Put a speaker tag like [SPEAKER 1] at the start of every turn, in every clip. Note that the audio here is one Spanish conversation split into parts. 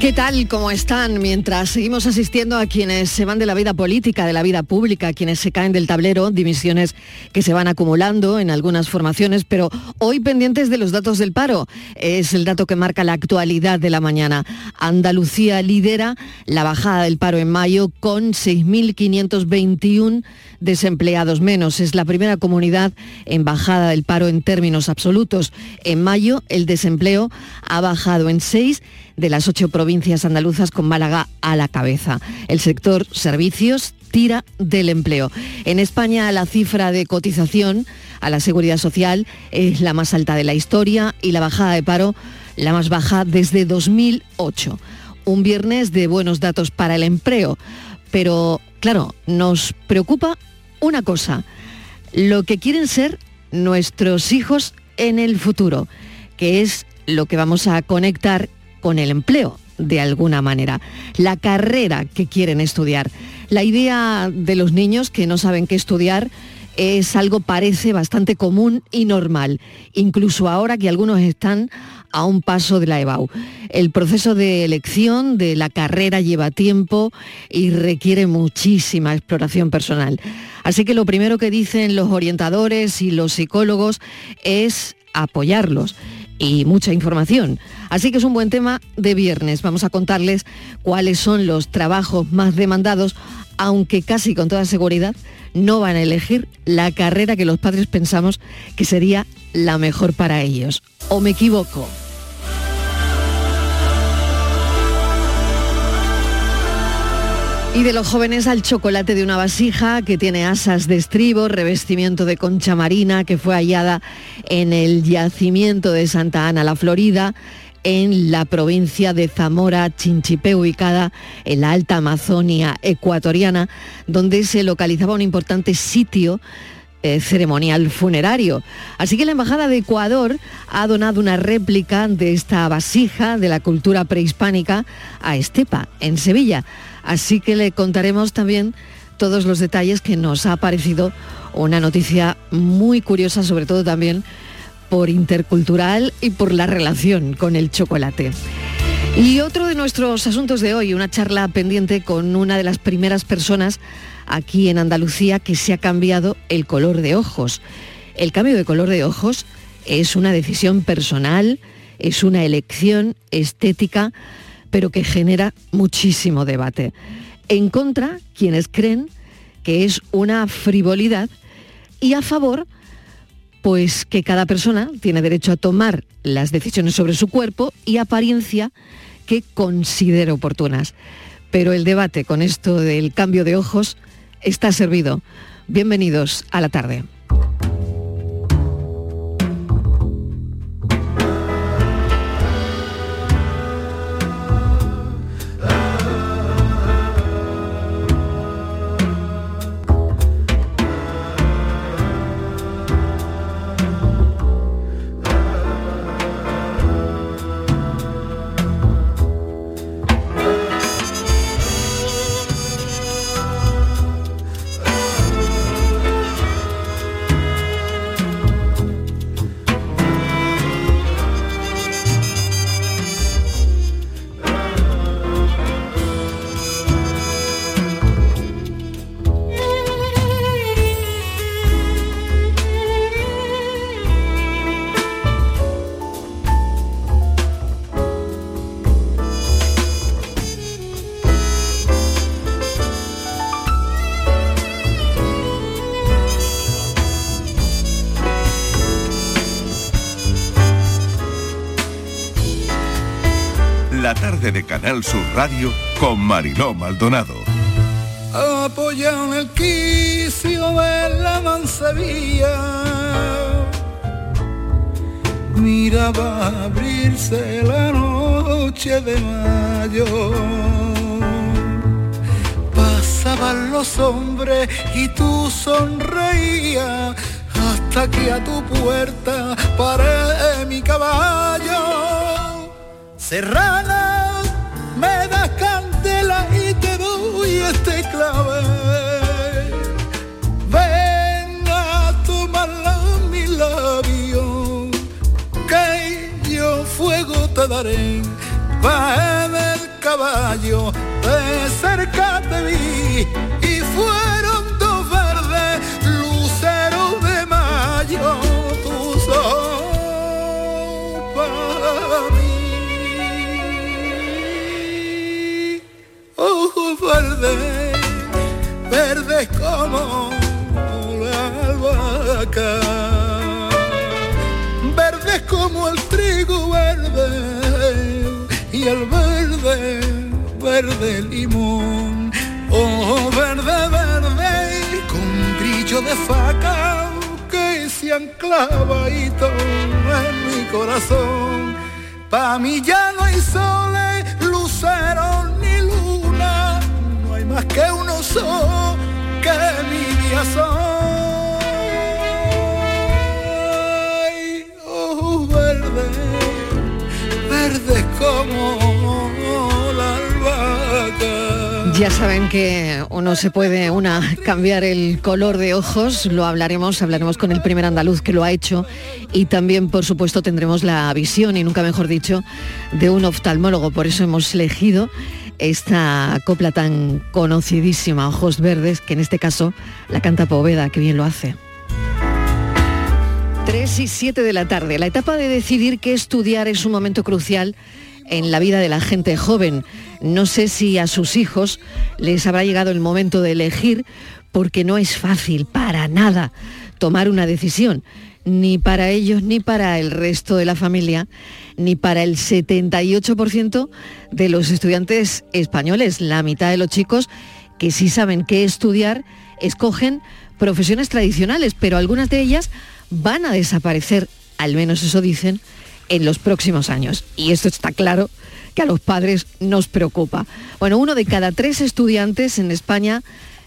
[SPEAKER 1] ¿Qué tal? ¿Cómo están? Mientras seguimos asistiendo a quienes se van de la vida política, de la vida pública, quienes se caen del tablero, dimisiones que se van acumulando en algunas formaciones, pero hoy pendientes de los datos del paro. Es el dato que marca la actualidad de la mañana. Andalucía lidera la bajada del paro en mayo con 6.521 desempleados menos. Es la primera comunidad en bajada del paro en términos absolutos. En mayo el desempleo ha bajado en 6 de las ocho provincias andaluzas con Málaga a la cabeza. El sector servicios tira del empleo. En España la cifra de cotización a la seguridad social es la más alta de la historia y la bajada de paro la más baja desde 2008. Un viernes de buenos datos para el empleo, pero claro, nos preocupa una cosa, lo que quieren ser nuestros hijos en el futuro, que es lo que vamos a conectar con el empleo de alguna manera, la carrera que quieren estudiar. La idea de los niños que no saben qué estudiar es algo parece bastante común y normal, incluso ahora que algunos están a un paso de la EBAU. El proceso de elección de la carrera lleva tiempo y requiere muchísima exploración personal. Así que lo primero que dicen los orientadores y los psicólogos es apoyarlos y mucha información. Así que es un buen tema de viernes. Vamos a contarles cuáles son los trabajos más demandados, aunque casi con toda seguridad no van a elegir la carrera que los padres pensamos que sería la mejor para ellos. ¿O me equivoco? Y de los jóvenes al chocolate de una vasija que tiene asas de estribo, revestimiento de concha marina que fue hallada en el yacimiento de Santa Ana, la Florida, en la provincia de Zamora Chinchipe, ubicada en la alta Amazonia ecuatoriana, donde se localizaba un importante sitio eh, ceremonial funerario. Así que la Embajada de Ecuador ha donado una réplica de esta vasija de la cultura prehispánica a Estepa, en Sevilla. Así que le contaremos también todos los detalles que nos ha parecido una noticia muy curiosa, sobre todo también por intercultural y por la relación con el chocolate. Y otro de nuestros asuntos de hoy, una charla pendiente con una de las primeras personas aquí en Andalucía que se ha cambiado el color de ojos. El cambio de color de ojos es una decisión personal, es una elección estética pero que genera muchísimo debate. En contra, quienes creen que es una frivolidad y a favor, pues que cada persona tiene derecho a tomar las decisiones sobre su cuerpo y apariencia que considere oportunas. Pero el debate con esto del cambio de ojos está servido. Bienvenidos a la tarde.
[SPEAKER 2] Canal Sur Radio con Mariló Maldonado.
[SPEAKER 3] Apoyan el quicio de la mansevilla. Mira va a abrirse la noche de mayo. Pasaban los hombres y tú sonreías hasta que a tu puerta paré mi caballo. Serrana clave. Ven a tomarla mi labio, que yo fuego te daré. Va en el caballo, de cerca te vi albahaca, verdes como el trigo verde y el verde, verde limón. Oh, verde, verde, con brillo de faca que se anclava y en mi corazón. Pa' mí ya no hay soles, lucero ni luna, no hay más que uno solo que mi día soy. Verde como la albahaca.
[SPEAKER 1] Ya saben que uno se puede una cambiar el color de ojos, lo hablaremos, hablaremos con el primer andaluz que lo ha hecho y también por supuesto tendremos la visión y nunca mejor dicho de un oftalmólogo, por eso hemos elegido esta copla tan conocidísima, Ojos Verdes, que en este caso la canta Poveda, que bien lo hace. 3 y 7 de la tarde. La etapa de decidir qué estudiar es un momento crucial en la vida de la gente joven. No sé si a sus hijos les habrá llegado el momento de elegir, porque no es fácil para nada tomar una decisión, ni para ellos ni para el resto de la familia, ni para el 78% de los estudiantes españoles. La mitad de los chicos que sí saben qué estudiar escogen profesiones tradicionales, pero algunas de ellas van a desaparecer, al menos eso dicen, en los próximos años. Y esto está claro que a los padres nos preocupa. Bueno, uno de cada tres estudiantes en España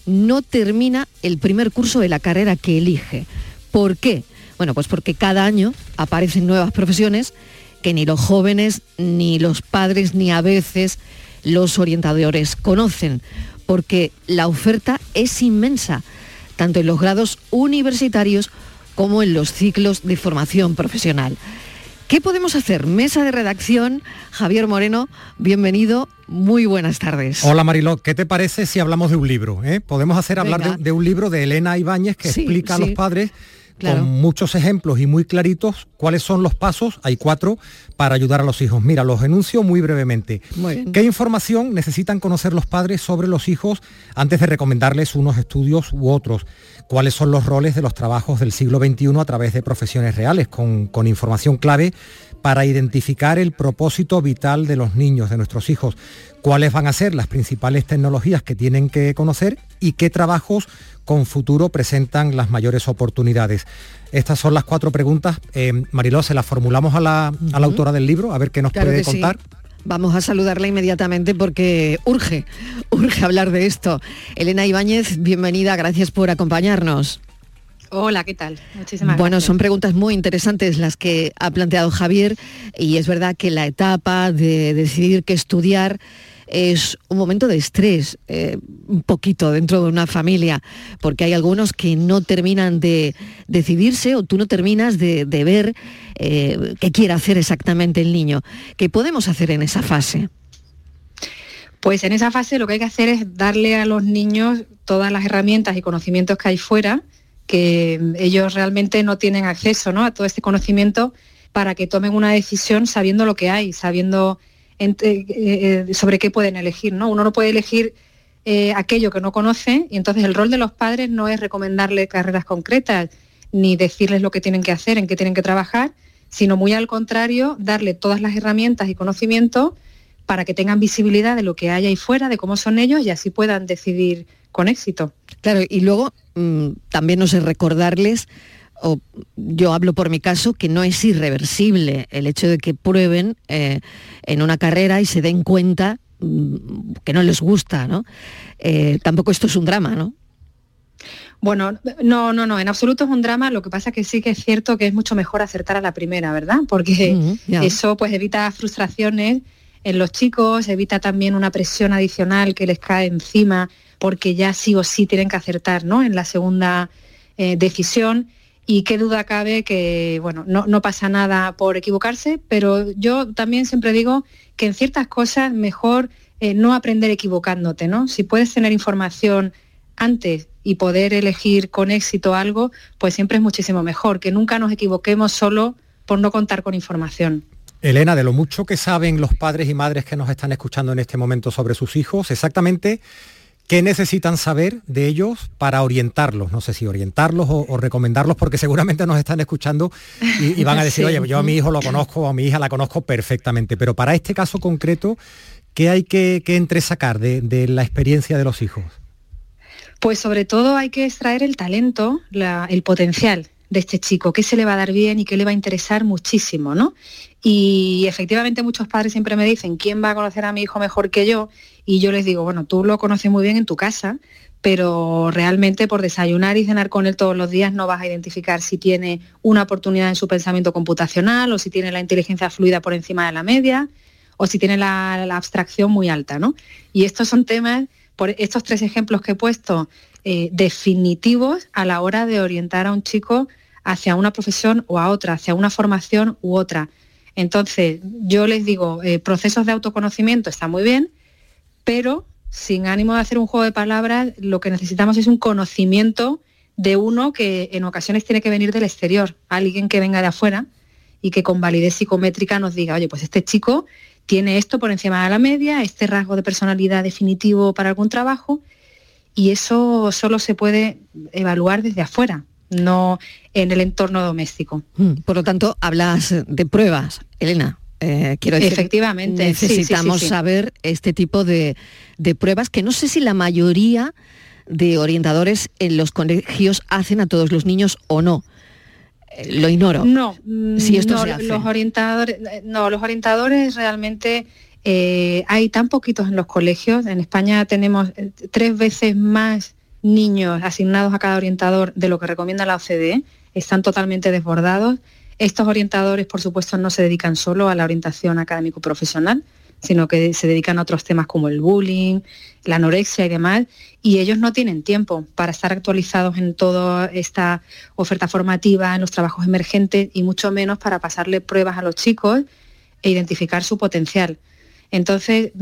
[SPEAKER 1] no termina el primer curso de la carrera que elige. ¿Por qué? Bueno, pues porque cada año aparecen nuevas profesiones que ni los jóvenes, ni los padres, ni a veces los orientadores conocen, porque la oferta es inmensa, tanto en los grados universitarios como en los ciclos de formación profesional. ¿Qué podemos hacer? Mesa de redacción, Javier Moreno, bienvenido, muy buenas tardes.
[SPEAKER 4] Hola Mariló, ¿qué te parece si hablamos de un libro? eh? Podemos hacer hablar de, de un libro de Elena Ibáñez que
[SPEAKER 1] Sí,
[SPEAKER 4] explica a los padres
[SPEAKER 1] Claro.
[SPEAKER 4] con muchos ejemplos y muy claritos cuáles son los pasos, hay cuatro, para ayudar a los hijos. Mira, los enuncio muy brevemente.
[SPEAKER 1] Muy.
[SPEAKER 4] ¿Qué información necesitan conocer los padres sobre los hijos antes de recomendarles unos estudios u otros? ¿Cuáles son los roles de los trabajos del siglo XXI a través de profesiones reales, con, con información clave para identificar el propósito vital de los niños, de nuestros hijos? ¿Cuáles van a ser las principales tecnologías que tienen que conocer y qué trabajos con futuro presentan las mayores oportunidades? Estas son las cuatro preguntas. Eh, Mariló, se las formulamos a la, a la autora del libro, a ver qué nos
[SPEAKER 1] Claro
[SPEAKER 4] puede
[SPEAKER 1] sí. Vamos a saludarla inmediatamente porque urge, urge hablar de esto. Elena Ibáñez, bienvenida, gracias por acompañarnos.
[SPEAKER 5] Hola, ¿qué tal? Muchísimas
[SPEAKER 1] Bueno,
[SPEAKER 5] gracias.
[SPEAKER 1] son preguntas muy interesantes las que ha planteado Javier y es verdad que la etapa de decidir qué estudiar es un momento de estrés, eh, un poquito dentro de una familia, porque hay algunos que no terminan de decidirse o tú no terminas de, ver eh, qué quiere hacer exactamente el niño. ¿Qué podemos hacer en esa fase?
[SPEAKER 5] Pues en esa fase lo que hay que hacer es darle a los niños todas las herramientas y conocimientos que hay fuera, que ellos realmente no tienen acceso ¿no? a todo este conocimiento para que tomen una decisión sabiendo lo que hay, sabiendo eh, eh, sobre qué pueden elegir. ¿no? Uno no puede elegir eh, aquello que no conoce y entonces el rol de los padres no es recomendarle carreras concretas ni decirles lo que tienen que hacer, en qué tienen que trabajar, sino muy al contrario, darle todas las herramientas y conocimientos para que tengan visibilidad de lo que hay ahí fuera, de cómo son ellos y así puedan decidir con éxito.
[SPEAKER 1] Claro, y luego mm, también no sé recordarles, o yo hablo por mi caso, que no es irreversible el hecho de que prueben eh, en una carrera y se den cuenta mm, que no les gusta, ¿no? Eh, tampoco esto es un drama, ¿no?
[SPEAKER 5] Bueno, no, no, no, en absoluto es un drama, lo que pasa es que sí que es cierto que es mucho mejor acertar a la primera, ¿verdad? Porque eso pues evita frustraciones en los chicos, evita también una presión adicional que les cae encima porque ya sí o sí tienen que acertar, ¿no? En la segunda eh, decisión y qué duda cabe que, bueno, no, pasa nada por equivocarse, pero yo también siempre digo que en ciertas cosas mejor eh, no aprender equivocándote, ¿no? Si puedes tener información antes y poder elegir con éxito algo, pues siempre es muchísimo mejor, que nunca nos equivoquemos solo por no contar con información.
[SPEAKER 4] Elena, de lo mucho que saben los padres y madres que nos están escuchando en este momento sobre sus hijos, exactamente ¿Qué necesitan saber de ellos para orientarlos? No sé si orientarlos o, recomendarlos, porque seguramente nos están escuchando y, van a decir, oye, yo a mi hijo lo conozco o a mi hija la conozco perfectamente, pero para este caso concreto, ¿qué hay que, entresacar de, la experiencia de los hijos?
[SPEAKER 5] Pues sobre todo hay que extraer el talento, el potencial de este chico, qué se le va a dar bien y qué le va a interesar muchísimo, ¿no? Y efectivamente muchos padres siempre me dicen, ¿quién va a conocer a mi hijo mejor que yo? Y yo les digo, bueno, tú lo conoces muy bien en tu casa, pero realmente por desayunar y cenar con él todos los días no vas a identificar si tiene una oportunidad en su pensamiento computacional o si tiene la inteligencia fluida por encima de la media o si tiene la, abstracción muy alta, ¿no? Y estos son temas, por estos tres ejemplos que he puesto, eh, definitivos a la hora de orientar a un chico hacia una profesión o a otra, hacia una formación u otra. Entonces, yo les digo, eh, procesos de autoconocimiento está muy bien, pero sin ánimo de hacer un juego de palabras, lo que necesitamos es un conocimiento de uno que en ocasiones tiene que venir del exterior, alguien que venga de afuera y que con validez psicométrica nos diga, oye, pues este chico tiene esto por encima de la media, este rasgo de personalidad definitivo para algún trabajo, y eso solo se puede evaluar desde afuera no en el entorno doméstico.
[SPEAKER 1] Mm, por lo tanto, hablas de pruebas, Elena. Eh, quiero decir,
[SPEAKER 5] Efectivamente,
[SPEAKER 1] necesitamos saber este tipo de, pruebas que no sé si la mayoría de orientadores en los colegios hacen a todos los niños o no. Eh, lo ignoro.
[SPEAKER 5] No, si esto los orientadores, no, los orientadores realmente eh, hay tan poquitos en los colegios. En España tenemos tres veces más niños asignados a cada orientador de lo que recomienda la OCDE, están totalmente desbordados. Estos orientadores, por supuesto, no se dedican solo a la orientación académico-profesional, sino que se dedican a otros temas como el bullying, la anorexia y demás, y ellos no tienen tiempo para estar actualizados en toda esta oferta formativa, en los trabajos emergentes y mucho menos para pasarle pruebas a los chicos e identificar su potencial. Entonces,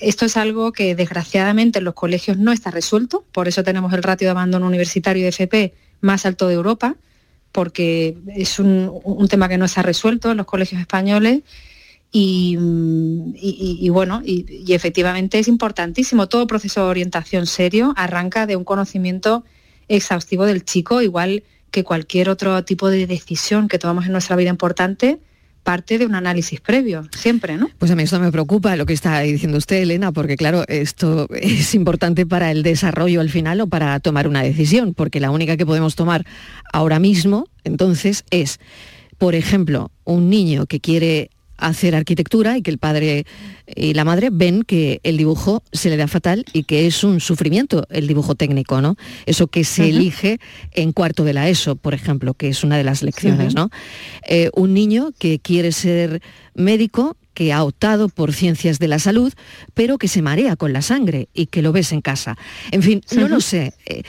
[SPEAKER 5] esto es algo que desgraciadamente en los colegios no está resuelto, por eso tenemos el ratio de abandono universitario de FP más alto de Europa, porque es un, tema que no se ha resuelto en los colegios españoles y, bueno, y, efectivamente es importantísimo. Todo proceso de orientación serio arranca de un conocimiento exhaustivo del chico, igual que cualquier otro tipo de decisión que tomamos en nuestra vida importante, parte de un análisis previo, siempre, ¿no?
[SPEAKER 1] Pues a mí esto me preocupa lo que está diciendo usted, Elena, porque claro, esto es importante para el desarrollo al final o para tomar una decisión, porque la única que podemos tomar ahora mismo, entonces, es, por ejemplo, un niño que quiere hacer arquitectura y que el padre y la madre ven que el dibujo se le da fatal y que es un sufrimiento el dibujo técnico, ¿no? Eso que se elige en cuarto de la ESO, por ejemplo, que es una de las lecciones, ¿no? Eh, un niño que quiere ser médico que ha optado por ciencias de la salud, pero que se marea con la sangre y que lo ves en casa. En fin, no lo sé. Eh,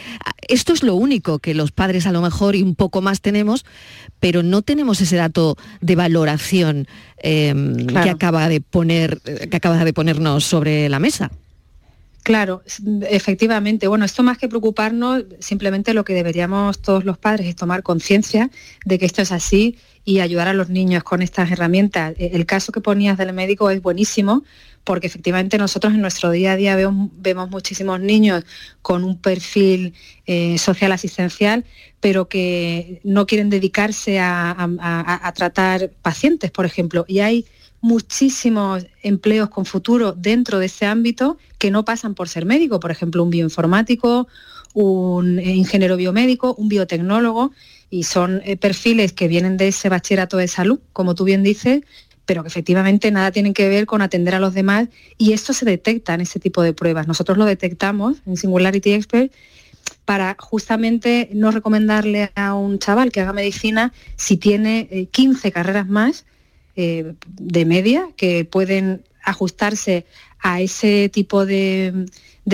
[SPEAKER 1] esto es lo único que los padres a lo mejor y un poco más tenemos, pero no tenemos ese dato de valoración em, que, acaba de poner, que acaba de ponernos sobre la mesa.
[SPEAKER 5] Claro, efectivamente. Bueno, esto más que preocuparnos, simplemente lo que deberíamos todos los padres es tomar conciencia de que esto es así y ayudar a los niños con estas herramientas. E, el caso que ponías del médico es buenísimo porque efectivamente nosotros en nuestro día a día vemos, muchísimos niños con un perfil eh, social asistencial, pero que no quieren dedicarse a tratar pacientes, por ejemplo. Y hay muchísimos empleos con futuro dentro de ese ámbito que no pasan por ser médico, por ejemplo, un bioinformático, un ingeniero biomédico, un biotecnólogo, y son eh, perfiles que vienen de ese bachillerato de salud, como tú bien dices, pero que efectivamente nada tienen que ver con atender a los demás y esto se detecta en ese tipo de pruebas. Nosotros lo detectamos en Singularity Expert para justamente no recomendarle a un chaval que haga medicina si tiene 15 eh, carreras más eh, de media que pueden ajustarse a ese tipo de,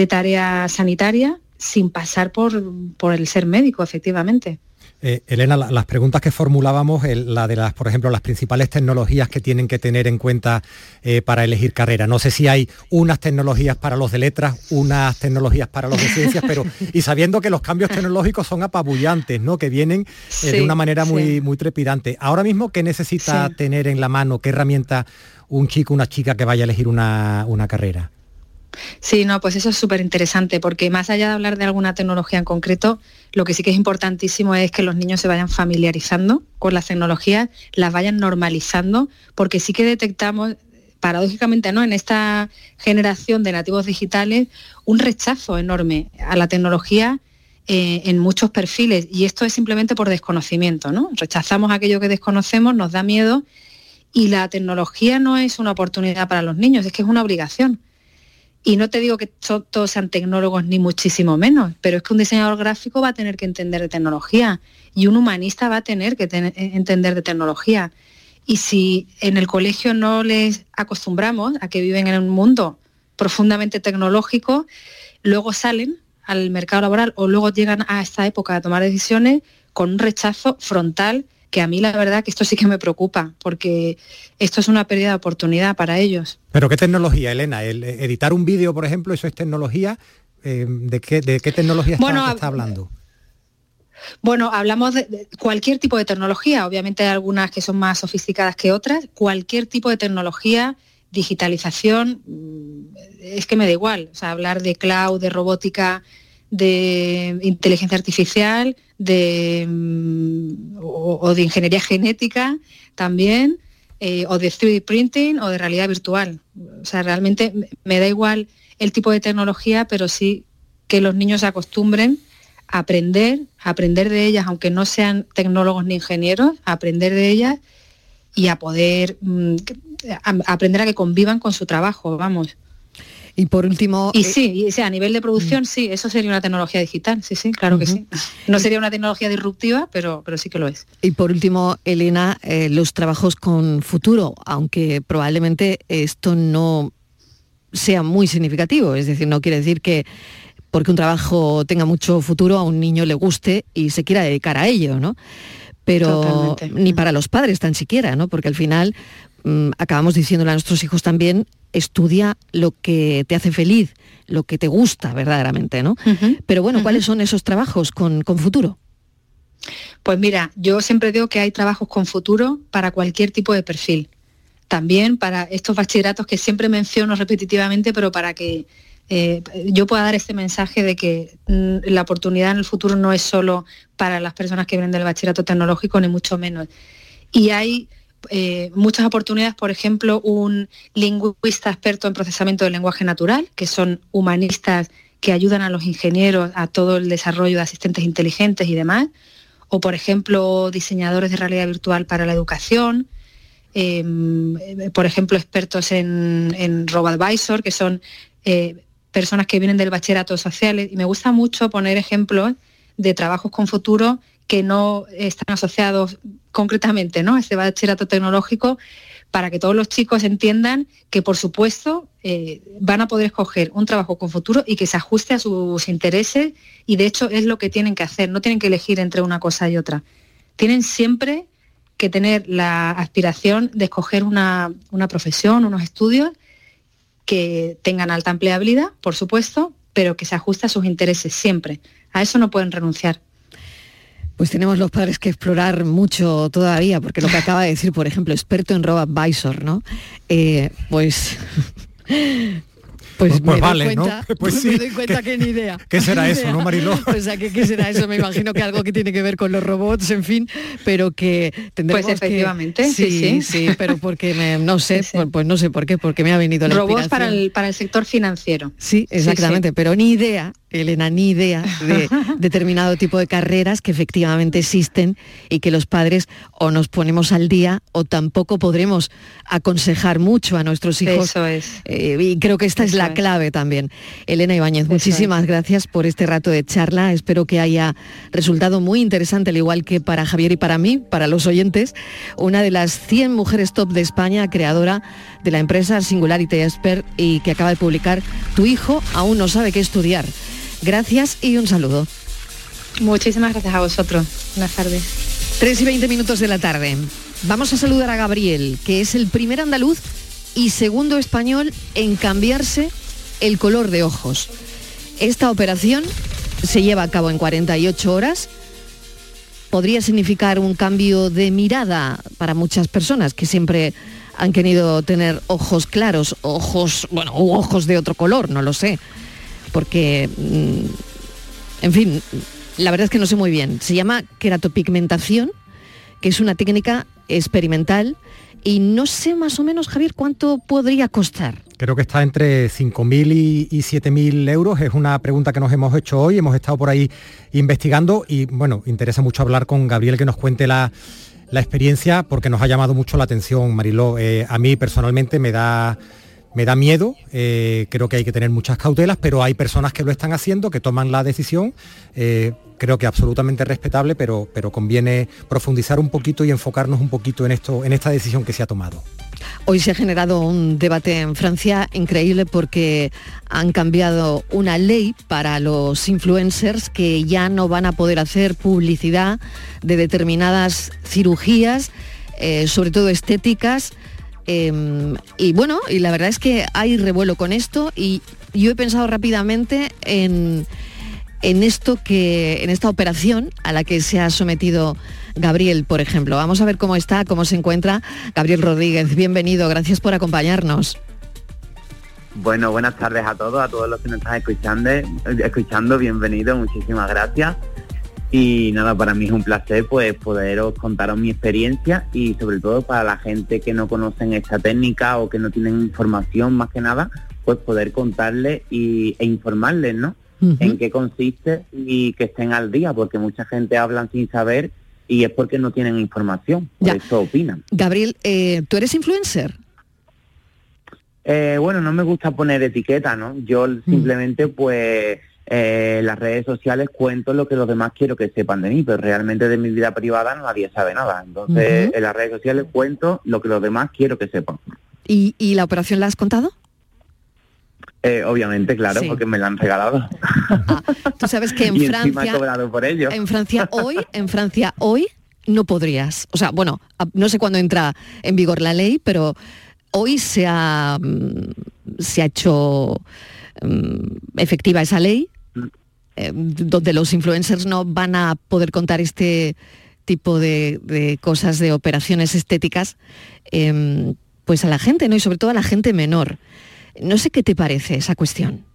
[SPEAKER 5] tarea sanitaria sin pasar por, por el ser médico, efectivamente.
[SPEAKER 4] Eh, Elena, las preguntas que formulábamos, la de las, por ejemplo, las principales tecnologías que tienen que tener en cuenta eh, para elegir carrera. No sé si hay unas tecnologías para los de letras, unas tecnologías para los de ciencias, pero y sabiendo que los cambios tecnológicos son apabullantes, ¿no? Que vienen eh, de una manera muy, muy trepidante. Ahora mismo, ¿qué necesita tener en la mano? ¿Qué herramienta un chico, una chica que vaya a elegir una, una carrera?
[SPEAKER 5] Sí, no, pues eso es súper interesante, porque más allá de hablar de alguna tecnología en concreto, lo que sí que es importantísimo es que los niños se vayan familiarizando con las tecnologías, las vayan normalizando, porque sí que detectamos, paradójicamente, ¿no? En esta generación de nativos digitales, un rechazo enorme a la tecnología eh, en muchos perfiles, y esto es simplemente por desconocimiento, ¿no? Rechazamos aquello que desconocemos, nos da miedo, y la tecnología no es una oportunidad para los niños, es que es una obligación y no te digo que todos sean tecnólogos ni muchísimo menos, pero es que un diseñador gráfico va a tener que entender de tecnología y un humanista va a tener que eh, entender de tecnología. Y si en el colegio no les acostumbramos a que viven en un mundo profundamente tecnológico, luego salen al mercado laboral o luego llegan a esta época a tomar decisiones con un rechazo frontal que a mí la verdad que esto sí que me preocupa, porque esto es una pérdida de oportunidad para ellos.
[SPEAKER 4] ¿Pero qué tecnología, Elena? El editar un vídeo, por ejemplo, eso es tecnología. Eh, ¿de, qué, ¿De qué tecnología está, hablando?
[SPEAKER 5] Bueno, hablamos de cualquier tipo de tecnología, obviamente hay algunas que son más sofisticadas que otras, cualquier tipo de tecnología, digitalización, mm, es que me da igual, o sea, hablar de cloud, de robótica, de inteligencia artificial, de, mm, o, de ingeniería genética también, eh, o de 3D printing o de realidad virtual. O sea, realmente me da igual el tipo de tecnología, pero sí que los niños se acostumbren a aprender, a aprender de ellas, aunque no sean tecnólogos ni ingenieros, a aprender de ellas y a poder mm, aprender a que convivan con su trabajo, vamos.
[SPEAKER 1] Y por último...
[SPEAKER 5] Y eh, sí, a nivel de producción, mm. sí, eso sería una tecnología digital, sí, sí, claro que sí. No sería una tecnología disruptiva, pero, pero sí que lo es.
[SPEAKER 1] Y por último, Elena, eh, los trabajos con futuro, aunque probablemente esto no sea muy significativo, es decir, no quiere decir que porque un trabajo tenga mucho futuro a un niño le guste y se quiera dedicar a ello, ¿no? Pero ni para los padres tan siquiera, ¿no? Porque al final mm, acabamos diciéndole a nuestros hijos también estudia lo que te hace feliz, lo que te gusta verdaderamente, ¿no? Pero bueno, ¿cuáles son esos trabajos con, futuro?
[SPEAKER 5] Pues mira, yo siempre digo que hay trabajos con futuro para cualquier tipo de perfil. También para estos bachilleratos que siempre menciono repetitivamente, pero para que eh, yo pueda dar este mensaje de que mm, la oportunidad en el futuro no es solo para las personas que vienen del bachillerato tecnológico, ni mucho menos. Y hay eh, muchas oportunidades, por ejemplo, un lingüista experto en procesamiento del lenguaje natural, que son humanistas que ayudan a los ingenieros a todo el desarrollo de asistentes inteligentes y demás, o por ejemplo, diseñadores de realidad virtual para la educación, em, por ejemplo, expertos en, en RoboAdvisor, que son eh, personas que vienen del bachillerato sociales, y me gusta mucho poner ejemplos de trabajos con futuro que no están asociados concretamente ¿no? a este bachillerato tecnológico para que todos los chicos entiendan que, por supuesto, eh, van a poder escoger un trabajo con futuro y que se ajuste a sus intereses y, de hecho, es lo que tienen que hacer. No tienen que elegir entre una cosa y otra. Tienen siempre que tener la aspiración de escoger una, una profesión, unos estudios que tengan alta empleabilidad, por supuesto, pero que se ajuste a sus intereses siempre. A eso no pueden renunciar.
[SPEAKER 1] Pues tenemos los padres que explorar mucho todavía, porque lo que acaba de decir, por ejemplo, experto en RoboAdvisor, ¿no? Eh, pues
[SPEAKER 4] pues, pues, me vale, doy
[SPEAKER 1] cuenta,
[SPEAKER 4] ¿no? Pues
[SPEAKER 1] sí. me doy cuenta que ni idea.
[SPEAKER 4] ¿Qué será eso, no, Mariló?
[SPEAKER 1] O sea, ¿qué, será eso? Me imagino que algo que tiene que ver con los robots, en fin, pero que tendremos
[SPEAKER 5] Pues efectivamente,
[SPEAKER 1] sí, sí, sí, pero porque me, no sé, pues, pues, no sé por qué, porque me ha venido la
[SPEAKER 5] Robots para el, para el sector financiero.
[SPEAKER 1] Sí, exactamente, pero ni idea Elena, ni idea de determinado tipo de carreras que efectivamente existen y que los padres o nos ponemos al día o tampoco podremos aconsejar mucho a nuestros hijos.
[SPEAKER 5] Eso es.
[SPEAKER 1] Eh, y creo que esta es la clave también. Elena Ibáñez, muchísimas gracias por este rato de charla. Espero que haya resultado muy interesante, al igual que para Javier y para mí, para los oyentes, una de las 100 mujeres top de España, creadora de la empresa Singularity Expert y que acaba de publicar Tu hijo aún no sabe qué estudiar Gracias y un saludo.
[SPEAKER 5] Muchísimas gracias a vosotros. Buenas tardes.
[SPEAKER 1] 3 y 20 minutos de la tarde. Vamos a saludar a Gabriel, que es el primer andaluz y segundo español en cambiarse el color de ojos. Esta operación se lleva a cabo en 48 horas. Podría significar un cambio de mirada para muchas personas que siempre han querido tener ojos claros, ojos, bueno, ojos de otro color, no lo sé. Porque, mm, en fin, la verdad es que no sé muy bien. Se llama queratopigmentación, que es una técnica experimental y no sé más o menos, Javier, cuánto podría costar.
[SPEAKER 4] Creo que está entre 5.000 y, y 7.000 euros. Es una pregunta que nos hemos hecho hoy. Hemos estado por ahí investigando y, bueno, interesa mucho hablar con Gabriel que nos cuente la, experiencia porque nos ha llamado mucho la atención, Mariló. Eh, a mí personalmente me da me da miedo, eh, creo que hay que tener muchas cautelas, pero hay personas que lo están haciendo, que toman la decisión, eh, creo que absolutamente respetable, pero, pero conviene profundizar un poquito y enfocarnos un poquito en, esto, en esta decisión que se ha tomado.
[SPEAKER 1] Hoy se ha generado un debate en Francia increíble porque han cambiado una ley para los influencers que ya no van a poder hacer publicidad de determinadas cirugías, eh, sobre todo estéticas, Em, y bueno, y la verdad es que hay revuelo con esto y yo he pensado rápidamente en, en esto que, en esta operación a la que se ha sometido Gabriel, por ejemplo. Vamos a ver cómo está, cómo se encuentra Gabriel Rodríguez. Bienvenido, gracias por acompañarnos.
[SPEAKER 6] Bueno, buenas tardes a todos, a todos los que nos están escuchando, escuchando, bienvenido, muchísimas gracias. Y nada, para mí es un placer pues poderos contaros mi experiencia y sobre todo para la gente que no conocen esta técnica o que no tienen información más que nada, pues poder contarles y, e informarles, ¿no? En qué consiste y que estén al día, porque mucha gente habla sin saber y es porque no tienen información, por eso opinan.
[SPEAKER 1] Gabriel, eh, ¿tú eres influencer?
[SPEAKER 6] Eh, bueno, no me gusta poner etiqueta, ¿no? Yo mm. simplemente pues eh, en las redes sociales cuento lo que los demás quiero que sepan de mí, pero realmente de mi vida privada nadie sabe nada. Entonces, en las redes sociales cuento lo que los demás quiero que sepan.
[SPEAKER 1] ¿Y, la operación la has contado?
[SPEAKER 6] Eh, obviamente, claro, porque me la han regalado.
[SPEAKER 1] Ah, tú sabes que en Francia,
[SPEAKER 6] por ello.
[SPEAKER 1] en Francia hoy, en Francia hoy no podrías. O sea, bueno, no sé cuándo entra en vigor la ley, pero hoy se ha, mm, se ha hecho mm, efectiva esa ley eh, donde los influencers no van a poder contar este tipo de, cosas, de operaciones estéticas, em, pues a la gente, ¿no? Y sobre todo a la gente menor. No sé qué te parece esa cuestión.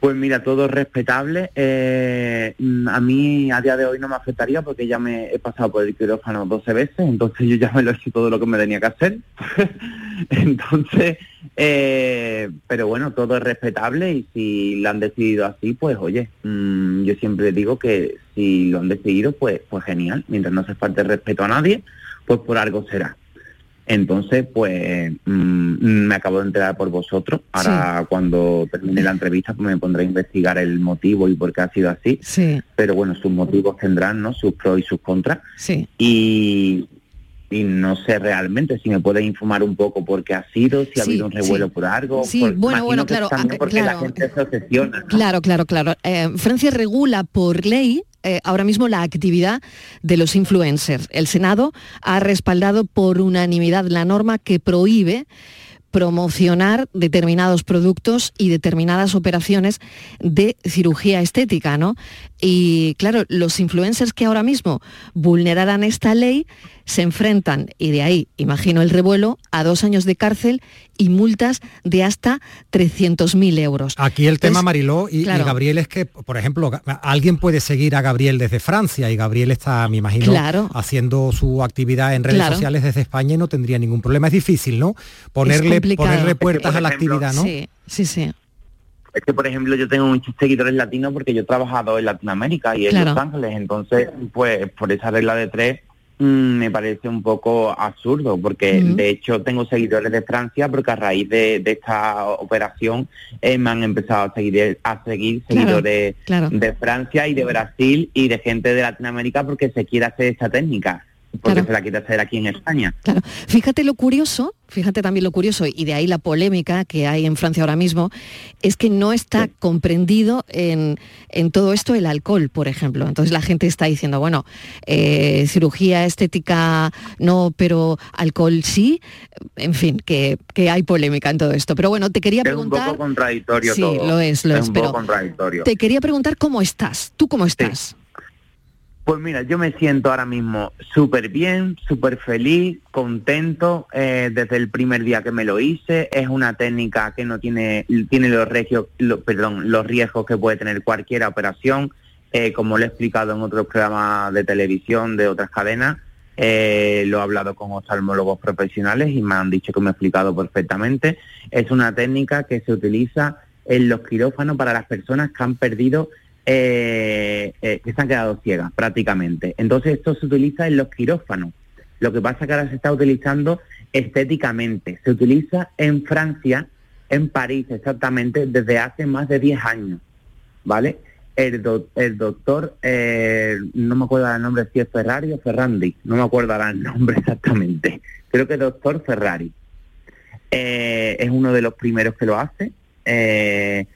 [SPEAKER 6] Pues mira, todo es respetable. Eh, a mí a día de hoy no me afectaría porque ya me he pasado por el quirófano 12 veces, entonces yo ya me lo he hecho todo lo que me tenía que hacer. entonces, eh, pero bueno, todo es respetable y si lo han decidido así, pues oye, mm, yo siempre digo que si lo han decidido, pues, pues genial. Mientras no se falte respeto a nadie, pues por algo será. Entonces, pues mm, me acabo de enterar por vosotros. Ahora cuando termine la entrevista pues me pondré a investigar el motivo y por qué ha sido así.
[SPEAKER 1] Sí.
[SPEAKER 6] Pero bueno, sus motivos tendrán, ¿no? Sus pros y sus contras.
[SPEAKER 1] Sí.
[SPEAKER 6] Y, y no sé realmente si me puede informar un poco por qué ha sido, si ha habido un revuelo por algo.
[SPEAKER 1] Sí, bueno, bueno, claro.
[SPEAKER 6] Ah, porque la gente se obsesiona.
[SPEAKER 1] Claro, claro, claro. Eh, Francia regula por ley eh, ahora mismo la actividad de los influencers. El Senado ha respaldado por unanimidad la norma que prohíbe promocionar determinados productos y determinadas operaciones de cirugía estética, ¿no? Y claro, los influencers que ahora mismo vulneraran esta ley se enfrentan, y de ahí, imagino el revuelo, a dos años de cárcel y multas de hasta 300.000 euros.
[SPEAKER 4] Aquí el tema, Mariló y, Gabriel, es que, por ejemplo, alguien puede seguir a Gabriel desde Francia y Gabriel está, me imagino, haciendo su actividad en redes sociales desde España y no tendría ningún problema. Es difícil, ¿no? Ponerle, ponerle puertas a la actividad, ¿no?
[SPEAKER 1] Sí, sí, sí.
[SPEAKER 6] Es que, por ejemplo, yo tengo muchos seguidores latinos porque yo he trabajado en Latinoamérica y en Los Ángeles, entonces, pues, por esa regla de tres, me parece un poco absurdo, porque de hecho tengo seguidores de Francia, porque a raíz de, esta operación eh, me han empezado a seguir, a seguir seguidores de Francia y de Brasil y de gente de Latinoamérica porque se quiere hacer esta técnica. Porque se la quiere hacer aquí en España.
[SPEAKER 1] Claro. Fíjate lo curioso, fíjate también lo curioso, y de ahí la polémica que hay en Francia ahora mismo, es que no está comprendido en, en, todo esto el alcohol, por ejemplo. Entonces la gente está diciendo, bueno, eh, cirugía estética no, pero alcohol sí. En fin, que, que, hay polémica en todo esto. Pero bueno, te quería preguntar...
[SPEAKER 6] Es un poco contradictorio
[SPEAKER 1] Sí,
[SPEAKER 6] todo.
[SPEAKER 1] lo es, lo es.
[SPEAKER 6] es un
[SPEAKER 1] pero
[SPEAKER 6] poco contradictorio.
[SPEAKER 1] Te quería preguntar cómo estás. ¿Tú cómo estás?
[SPEAKER 6] Sí. Pues mira, yo me siento ahora mismo súper bien, súper feliz, contento eh, desde el primer día que me lo hice. Es una técnica que no tiene, tiene los, regios, perdón, los riesgos que puede tener cualquier operación. Eh, como lo he explicado en otros programas de televisión de otras cadenas, eh, lo he hablado con oftalmólogos profesionales y me han dicho que me he explicado perfectamente. Es una técnica que se utiliza en los quirófanos para las personas que han perdido eh, eh, que se han quedado ciegas prácticamente. Entonces esto se utiliza en los quirófanos. Lo que pasa que ahora se está utilizando estéticamente. Se utiliza en Francia, en París exactamente, desde hace más de 10 años. ¿Vale? El, do, el doctor, eh, no me acuerdo el nombre, si es Ferrari o Ferrandi, no me acuerdo el nombre exactamente. Creo que doctor Ferrari. Eh, es uno de los primeros que lo hace. Eh,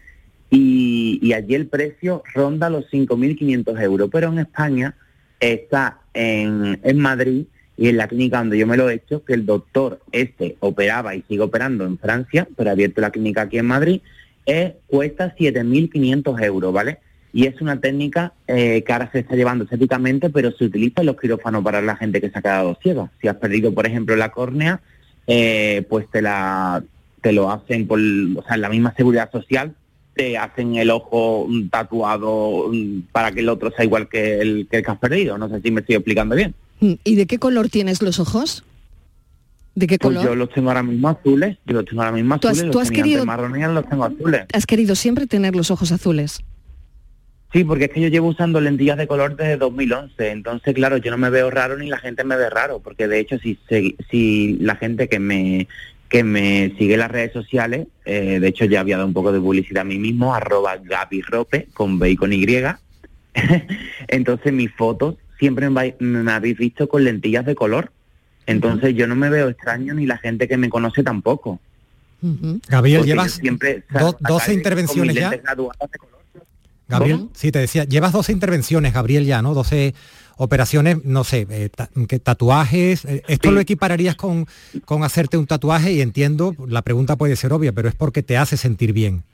[SPEAKER 6] y, y, allí el precio ronda los 5.500 euros, pero en España está en, en, Madrid y en la clínica donde yo me lo he hecho, que el doctor este operaba y sigue operando en Francia, pero ha abierto la clínica aquí en Madrid, eh, cuesta 7.500 euros, ¿vale? Y es una técnica eh, que ahora se está llevando estéticamente, pero se utiliza en los quirófanos para la gente que se ha quedado ciega. Si has perdido, por ejemplo, la córnea, eh, pues te la te lo hacen por, o sea, la misma seguridad social te hacen el ojo tatuado para que el otro sea igual que el que, has perdido. No sé si me estoy explicando bien.
[SPEAKER 1] ¿Y de qué color tienes los ojos? ¿De qué color?
[SPEAKER 6] Pues yo los tengo ahora mismo azules. Yo los tengo ahora mismo
[SPEAKER 1] ¿Tú has,
[SPEAKER 6] azules.
[SPEAKER 1] ¿tú has querido,
[SPEAKER 6] marrones los tengo azules.
[SPEAKER 1] ¿Has querido siempre tener los ojos azules?
[SPEAKER 6] Sí, porque es que yo llevo usando lentillas de color desde 2011. Entonces, claro, yo no me veo raro ni la gente me ve raro. Porque de hecho, si, si la gente que me que me sigue en las redes sociales, eh, de hecho ya había dado un poco de publicidad a mí mismo, arroba Gaby Rope, con B y con Y. Entonces mis fotos siempre me, me, habéis visto con lentillas de color. Entonces uh -huh. yo no me veo extraño ni la gente que me conoce tampoco.
[SPEAKER 4] Uh -huh. Gabriel, llevas siempre, do, 12 intervenciones ya. Gabriel, ¿Cómo? sí, te decía, llevas 12 intervenciones, Gabriel, ya, ¿no? 12 operaciones, no sé, eh, ta tatuajes, eh, esto sí. lo equipararías con, con hacerte un tatuaje y entiendo, la pregunta puede ser obvia, pero es porque te hace sentir bien.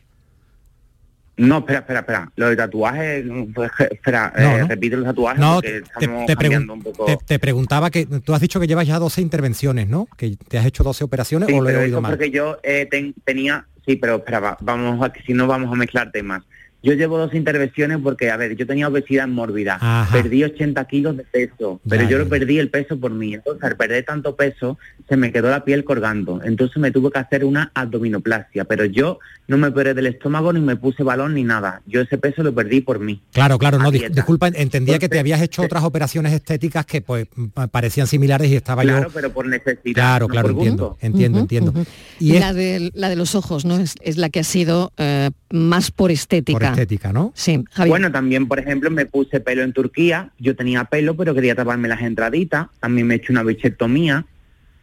[SPEAKER 6] No, espera, espera, espera. Lo de tatuajes, pues, espera, no, eh, ¿no? repite los tatuajes
[SPEAKER 4] no,
[SPEAKER 6] porque estamos
[SPEAKER 4] te,
[SPEAKER 6] cambiando un poco.
[SPEAKER 4] te, te, preguntaba que tú has dicho que llevas ya 12 intervenciones, ¿no? Que te has hecho 12 operaciones
[SPEAKER 6] sí,
[SPEAKER 4] o lo he oído mal.
[SPEAKER 6] porque yo eh, ten, tenía, sí, pero espera, va, vamos a, si no vamos a mezclar temas. Yo llevo dos intervenciones porque, a ver, yo tenía obesidad mórbida,
[SPEAKER 4] Ajá.
[SPEAKER 6] perdí 80 kilos de peso, pero
[SPEAKER 4] Ya,
[SPEAKER 6] yo
[SPEAKER 4] ya,
[SPEAKER 6] lo perdí el peso por mí. Entonces, al perder tanto peso, se me quedó la piel colgando. Entonces me tuve que hacer una abdominoplastia, pero yo no me operé del estómago ni me puse balón ni nada. Yo ese peso lo perdí por mí.
[SPEAKER 4] Claro, claro, no, dis- disculpa, entendía que te habías hecho otras operaciones estéticas que pues pa- parecían similares y estaba
[SPEAKER 6] Claro,
[SPEAKER 4] yo...
[SPEAKER 6] pero por necesidad.
[SPEAKER 4] Claro,
[SPEAKER 6] no
[SPEAKER 4] claro,
[SPEAKER 6] por
[SPEAKER 4] entiendo,
[SPEAKER 6] gusto.
[SPEAKER 4] entiendo, entiendo. Y es
[SPEAKER 1] la, de, la de los ojos, ¿no? Es, es la que ha sido eh, más por estética.
[SPEAKER 4] por estética, ¿no?
[SPEAKER 1] Sí, Javier.
[SPEAKER 6] Bueno, también, por ejemplo, me puse pelo en Turquía. Yo tenía pelo, pero quería taparme las entraditas. También me he hecho una bichectomía,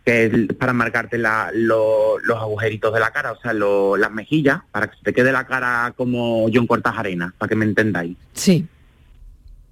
[SPEAKER 6] que es para marcarte la- lo- los agujeritos de la cara, o sea, lo- las mejillas, para que se te quede la cara como John Cortas Arena, para que me entendáis.
[SPEAKER 1] sí.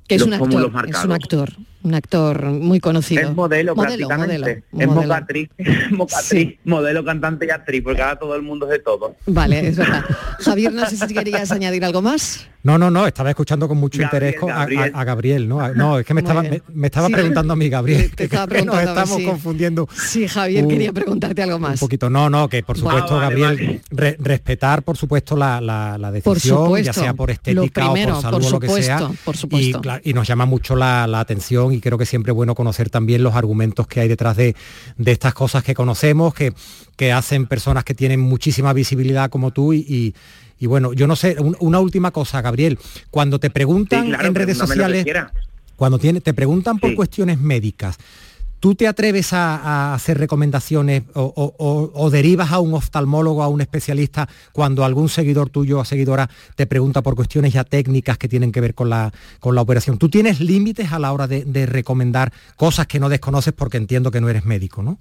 [SPEAKER 1] Que es
[SPEAKER 6] los
[SPEAKER 1] un actor, es un actor, un actor muy conocido.
[SPEAKER 6] Es modelo,
[SPEAKER 1] Modelo,
[SPEAKER 6] prácticamente.
[SPEAKER 1] modelo,
[SPEAKER 6] es mocatriz, mocatriz, modelo, cantante y actriz, porque ahora todo el mundo es de todo.
[SPEAKER 1] Vale, es verdad. Javier, no sé si querías añadir algo más.
[SPEAKER 4] No, no, no, estaba escuchando con mucho
[SPEAKER 6] Gabriel,
[SPEAKER 4] interés a,
[SPEAKER 6] Gabriel.
[SPEAKER 4] a- a Gabriel, ¿no? A- No, es que me
[SPEAKER 1] Muy
[SPEAKER 4] estaba, me, me estaba
[SPEAKER 1] Sí.
[SPEAKER 4] preguntando a mí, Gabriel,
[SPEAKER 1] Te
[SPEAKER 4] que, nos estamos
[SPEAKER 1] sí.
[SPEAKER 4] confundiendo
[SPEAKER 1] Sí, Javier,
[SPEAKER 4] Uh,
[SPEAKER 1] quería preguntarte algo
[SPEAKER 4] un
[SPEAKER 1] más.
[SPEAKER 4] poquito. No, no, que por
[SPEAKER 1] Bueno.
[SPEAKER 4] supuesto,
[SPEAKER 6] vale,
[SPEAKER 4] Gabriel, re- respetar, por supuesto, la, la- la
[SPEAKER 1] Por
[SPEAKER 4] decisión,
[SPEAKER 1] supuesto.
[SPEAKER 4] ya sea por estética
[SPEAKER 1] primero,
[SPEAKER 4] o por salud
[SPEAKER 1] por
[SPEAKER 4] o lo que sea.
[SPEAKER 1] por supuesto.
[SPEAKER 4] Y, y nos llama mucho la, la atención y creo que siempre es bueno conocer también los argumentos que hay detrás de, de estas cosas que conocemos, que, que hacen personas que tienen muchísima visibilidad como tú y, y- y bueno, yo no sé, un- una última cosa, Gabriel, cuando te preguntan
[SPEAKER 6] Sí, claro,
[SPEAKER 4] en redes sociales, cuando tiene, te preguntan por
[SPEAKER 6] Sí.
[SPEAKER 4] cuestiones médicas, ¿Tú te atreves a, hacer recomendaciones o, derivas a un oftalmólogo, a un especialista, cuando algún seguidor tuyo o seguidora te pregunta por cuestiones ya técnicas que tienen que ver con la, con la operación? ¿Tú tienes límites a la hora de, de recomendar cosas que no desconoces porque entiendo que no eres médico, ¿no?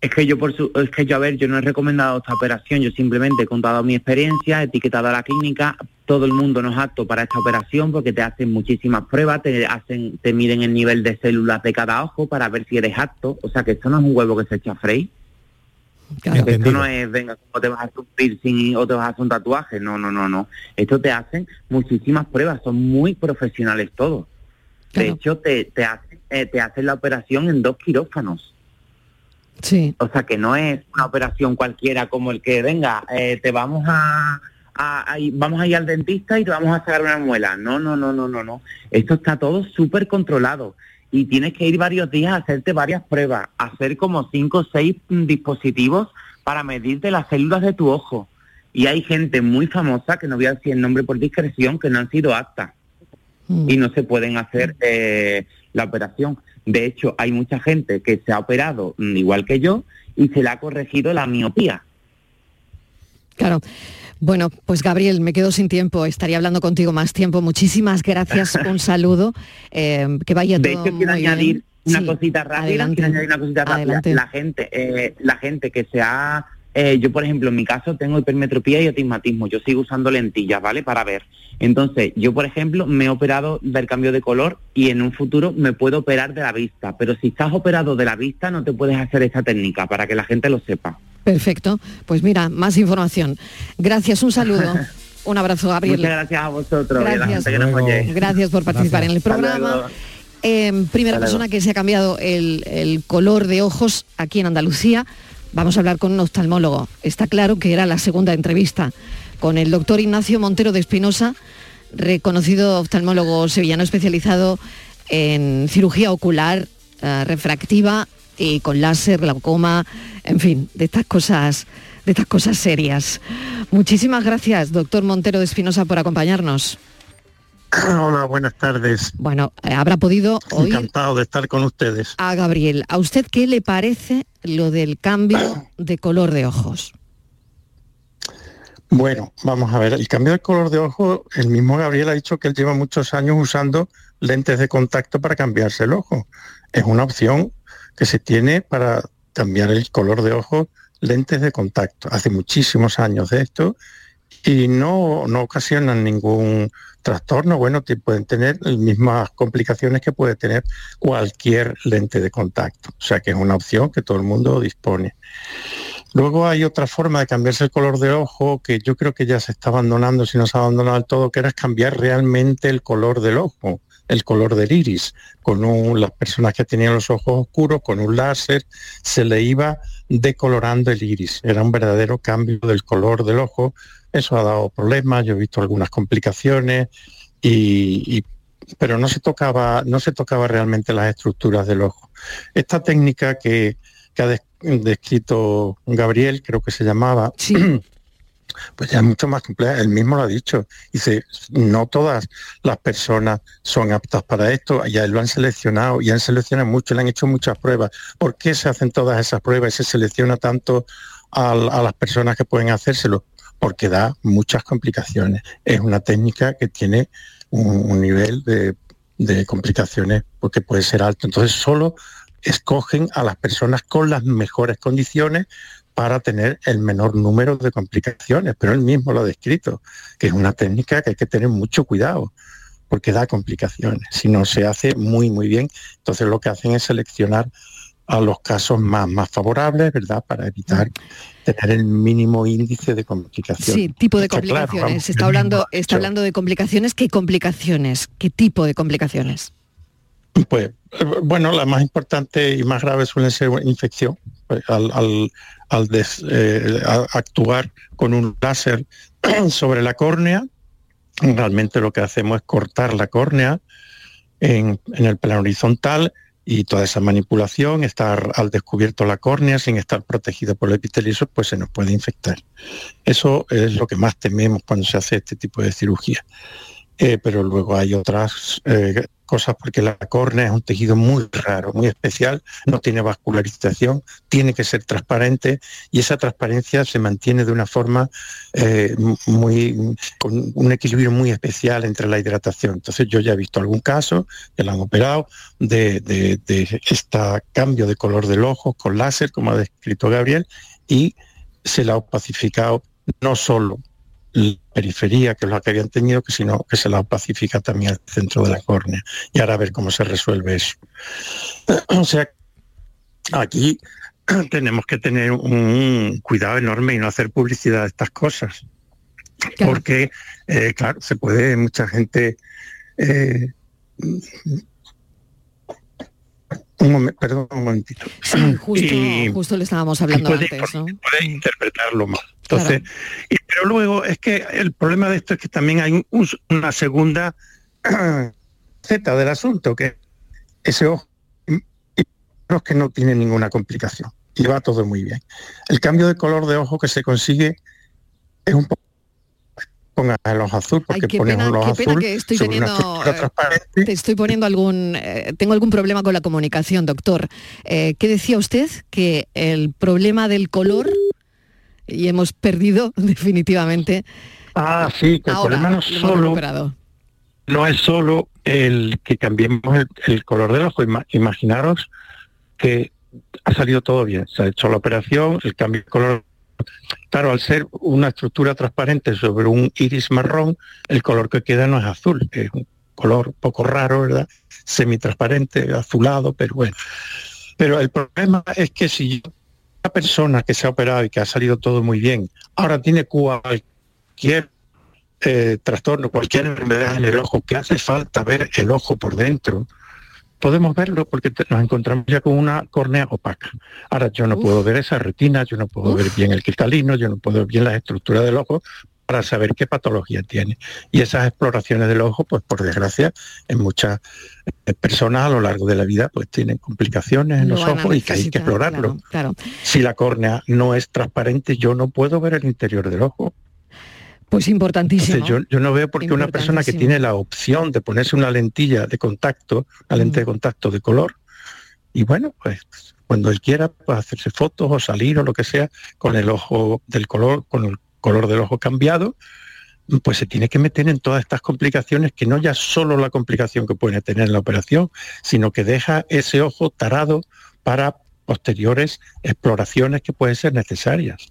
[SPEAKER 6] Es que yo por su, es que yo a ver, yo no he recomendado esta operación, yo simplemente he contado mi experiencia, he etiquetado a la clínica, todo el mundo no es apto para esta operación porque te hacen muchísimas pruebas, te hacen, te miden el nivel de células de cada ojo para ver si eres apto, o sea que esto no es un huevo que se echa a freír. esto no es, venga, ¿cómo te vas a hacer un piercing o te vas a hacer un tatuaje? No, no, no, no. Esto te hacen muchísimas pruebas, son muy profesionales todos. De hecho, te, te, hacen, eh, te hacen la operación en dos quirófanos.
[SPEAKER 1] Sí.
[SPEAKER 6] O sea que no es una operación cualquiera como el que venga, eh, te vamos a, vamos a ir al dentista y te vamos a sacar una muela. No, no, no, no, no, no. Esto está todo súper controlado y tienes que ir varios días a hacerte varias pruebas, hacer como cinco o seis dispositivos para medirte las células de tu ojo. Y hay gente muy famosa, que no voy a decir el nombre por discreción, que no han sido aptas mm. y no se pueden hacer eh, la operación. De hecho, hay mucha gente que se ha operado mm, igual que yo y se le ha corregido la miopía.
[SPEAKER 1] Claro. Bueno, pues Gabriel, me quedo sin tiempo, estaría hablando contigo más tiempo. Muchísimas gracias, un saludo, eh, que vaya
[SPEAKER 6] de
[SPEAKER 1] todo
[SPEAKER 6] hecho, quiero añadir una cosita rápida, quiero añadir una cosita rápida. La gente, eh, la gente que se ha eh, yo, por ejemplo, en mi caso tengo hipermetropía y atigmatismo. Yo sigo usando lentillas, ¿vale? Para ver. Entonces, yo, por ejemplo, me he operado del cambio de color y en un futuro me puedo operar de la vista. Pero si estás operado de la vista, no te puedes hacer esta técnica, para que la gente lo sepa.
[SPEAKER 1] Perfecto. Pues mira, más información. Gracias, un saludo. Un abrazo, Gabriel.
[SPEAKER 6] Muchas gracias a vosotros.
[SPEAKER 1] Gracias, gracias por participar en el programa. Em, primera persona que se ha cambiado el color de ojos aquí en Andalucía. Vamos a hablar con un oftalmólogo. Está claro que era la segunda entrevista con el doctor Ignacio Montero de Espinosa, reconocido oftalmólogo sevillano especializado en cirugía ocular eh, refractiva y con láser, glaucoma, en fin, de estas cosas, de estas cosas serias. Muchísimas gracias, doctor Montero de Espinosa, por acompañarnos.
[SPEAKER 7] Hola, buenas tardes.
[SPEAKER 1] Bueno, eh, habrá podido
[SPEAKER 7] oír Encantado de estar con ustedes.
[SPEAKER 1] A Gabriel, ¿a usted qué le parece lo del cambio de color de ojos?
[SPEAKER 7] Bueno, vamos a ver, el cambio de color de ojo, el mismo Gabriel ha dicho que él lleva muchos años usando lentes de contacto para cambiarse el ojo. Es una opción que se tiene para cambiar el color de ojo, lentes de contacto. Hace muchísimos años de esto y no, no ocasionan ningún trastorno, bueno, pueden tener las mismas complicaciones que puede tener cualquier lente de contacto. O sea que es una opción que todo el mundo dispone. Luego hay otra forma de cambiarse el color de ojo que yo creo que ya se está abandonando, si no se ha abandonado del todo, que era cambiar realmente el color del ojo, el color del iris. Con las personas que tenían los ojos oscuros, con un láser, se le iba decolorando el iris. Era un verdadero cambio del color del ojo eso ha dado problemas, yo he visto algunas complicaciones, y, pero no se, tocaba, no se tocaba realmente las estructuras del ojo. Esta técnica que, ha descrito Gabriel, creo que se llamaba, pues ya es mucho más compleja, él mismo lo ha dicho. Dice, no todas las personas son aptas para esto, ya lo han seleccionado, y han seleccionado mucho, le han hecho muchas pruebas. ¿Por qué se hacen todas esas pruebas y se selecciona tanto a, a las personas que pueden hacérselo? porque da muchas complicaciones. Es una técnica que tiene un, nivel de, complicaciones porque puede ser alto. Entonces solo escogen a las personas con las mejores condiciones para tener el menor número de complicaciones, pero él mismo lo ha descrito, que es una técnica que hay que tener mucho cuidado, porque da complicaciones. Si no se hace muy, muy bien, entonces lo que hacen es seleccionar a los casos más, más favorables, ¿verdad? Para evitar tener el mínimo índice de complicaciones.
[SPEAKER 1] Sí, tipo de complicaciones. está hablando, está hablando de complicaciones. ¿Qué complicaciones? ¿Qué tipo de complicaciones?
[SPEAKER 7] Pues, bueno, la más importante y más grave suele ser infección. Pues, al, al, eh, actuar con un láser sobre la córnea, realmente lo que hacemos es cortar la córnea en, en el plano horizontal y toda esa manipulación, estar al descubierto la córnea sin estar protegida por el epitelio, pues se nos puede infectar. Eso es lo que más tememos cuando se hace este tipo de cirugía. Eh, pero luego hay otras eh, cosas porque la córnea es un tejido muy raro, muy especial, no tiene vascularización, tiene que ser transparente y esa transparencia se mantiene de una forma eh, muy con un equilibrio muy especial entre la hidratación. Entonces yo ya he visto algún caso que la han operado de, de este cambio de color del ojo con láser, como ha descrito Gabriel, y se la ha pacificado no solo periferia, que es la que habían tenido, que sino que se la pacifica también al centro de la córnea. Y ahora a ver cómo se resuelve eso. O sea, aquí tenemos que tener un cuidado enorme y no hacer publicidad de estas cosas. Porque, eh, claro, se puede, mucha gente eh, un momento, perdón, un momentito.
[SPEAKER 1] Sí, justo, justo le estábamos hablando
[SPEAKER 7] puede,
[SPEAKER 1] antes, ¿no?
[SPEAKER 7] Puede interpretarlo mal. Entonces, y, pero luego es que el problema de esto es que también hay un, una segunda Z del asunto, que ese ojo es que no tiene ninguna complicación y va todo muy bien. El cambio de color de ojo que se consigue es un poco pongas el ojo azul, porque
[SPEAKER 1] Ay, qué pena, qué pena que estoy teniendo, eh, te estoy poniendo algún, eh, tengo algún problema con la comunicación, doctor. Eh, ¿Qué decía usted? Que el problema del color, y hemos perdido definitivamente.
[SPEAKER 7] Ah, sí, que el problema no, solo, no es solo el que cambiemos el, el color del ojo. Imaginaros que ha salido todo bien, se ha hecho la operación, el cambio de color Claro, al ser una estructura transparente sobre un iris marrón, el color que queda no es azul, es un color poco raro, ¿verdad? Semitransparente, azulado, pero bueno. Pero el problema es que si una persona que se ha operado y que ha salido todo muy bien, ahora tiene cualquier eh, trastorno, cualquier enfermedad en el ojo, que hace falta ver el ojo por dentro, podemos verlo porque nos encontramos ya con una córnea opaca. Ahora yo no puedo ver esa retina, yo no puedo ver bien el cristalino, yo no puedo ver bien las estructuras del ojo para saber qué patología tiene. Y esas exploraciones del ojo, pues por desgracia, en muchas eh, personas a lo largo de la vida pues tienen complicaciones en los ojos y que hay que explorarlo. Si la córnea no es transparente, yo no puedo ver el interior del ojo.
[SPEAKER 1] Pues importantísimo.
[SPEAKER 7] yo, no veo por qué una persona que tiene la opción de ponerse una lentilla de contacto, una lente de mm. contacto de color, y bueno, pues cuando él quiera pues, hacerse fotos o salir o lo que sea con el ojo del color, con el color del ojo cambiado, pues se tiene que meter en todas estas complicaciones, que no ya solo la complicación que puede tener la operación, sino que deja ese ojo tarado para posteriores exploraciones que pueden ser necesarias.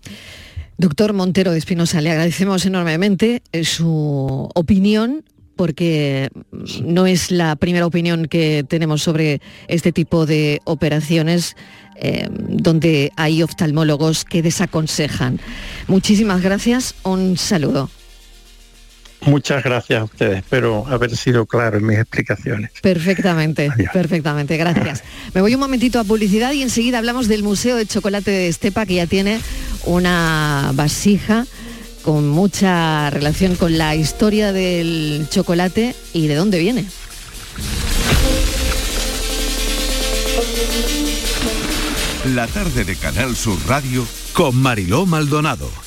[SPEAKER 1] Doctor Montero de Espinosa, le agradecemos enormemente eh, su opinión porque no es la primera opinión que tenemos sobre este tipo de operaciones eh, donde hay oftalmólogos que desaconsejan. Muchísimas gracias, un saludo.
[SPEAKER 7] Muchas gracias a ustedes, espero haber sido claro en mis explicaciones.
[SPEAKER 1] Perfectamente, perfectamente, gracias. Me voy un momentito a publicidad y enseguida hablamos del Museo de Chocolate de Estepa, que ya tiene una vasija con mucha relación con la historia del chocolate y de dónde viene.
[SPEAKER 2] La tarde de Canal Sur Radio con Mariló Maldonado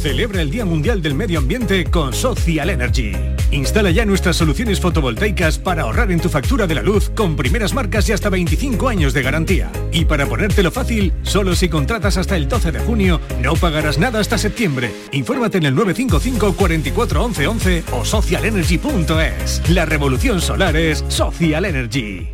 [SPEAKER 8] Celebra el Día Mundial del Medio Ambiente con Social Energy. Instala ya nuestras soluciones fotovoltaicas para ahorrar en tu factura de la luz con primeras marcas y hasta 25 años de garantía. Y para ponértelo fácil, solo si contratas hasta el 12 de junio, no pagarás nada hasta septiembre. Infórmate en el 955 44 11 11 o socialenergy.es. La revolución solar es Social Energy.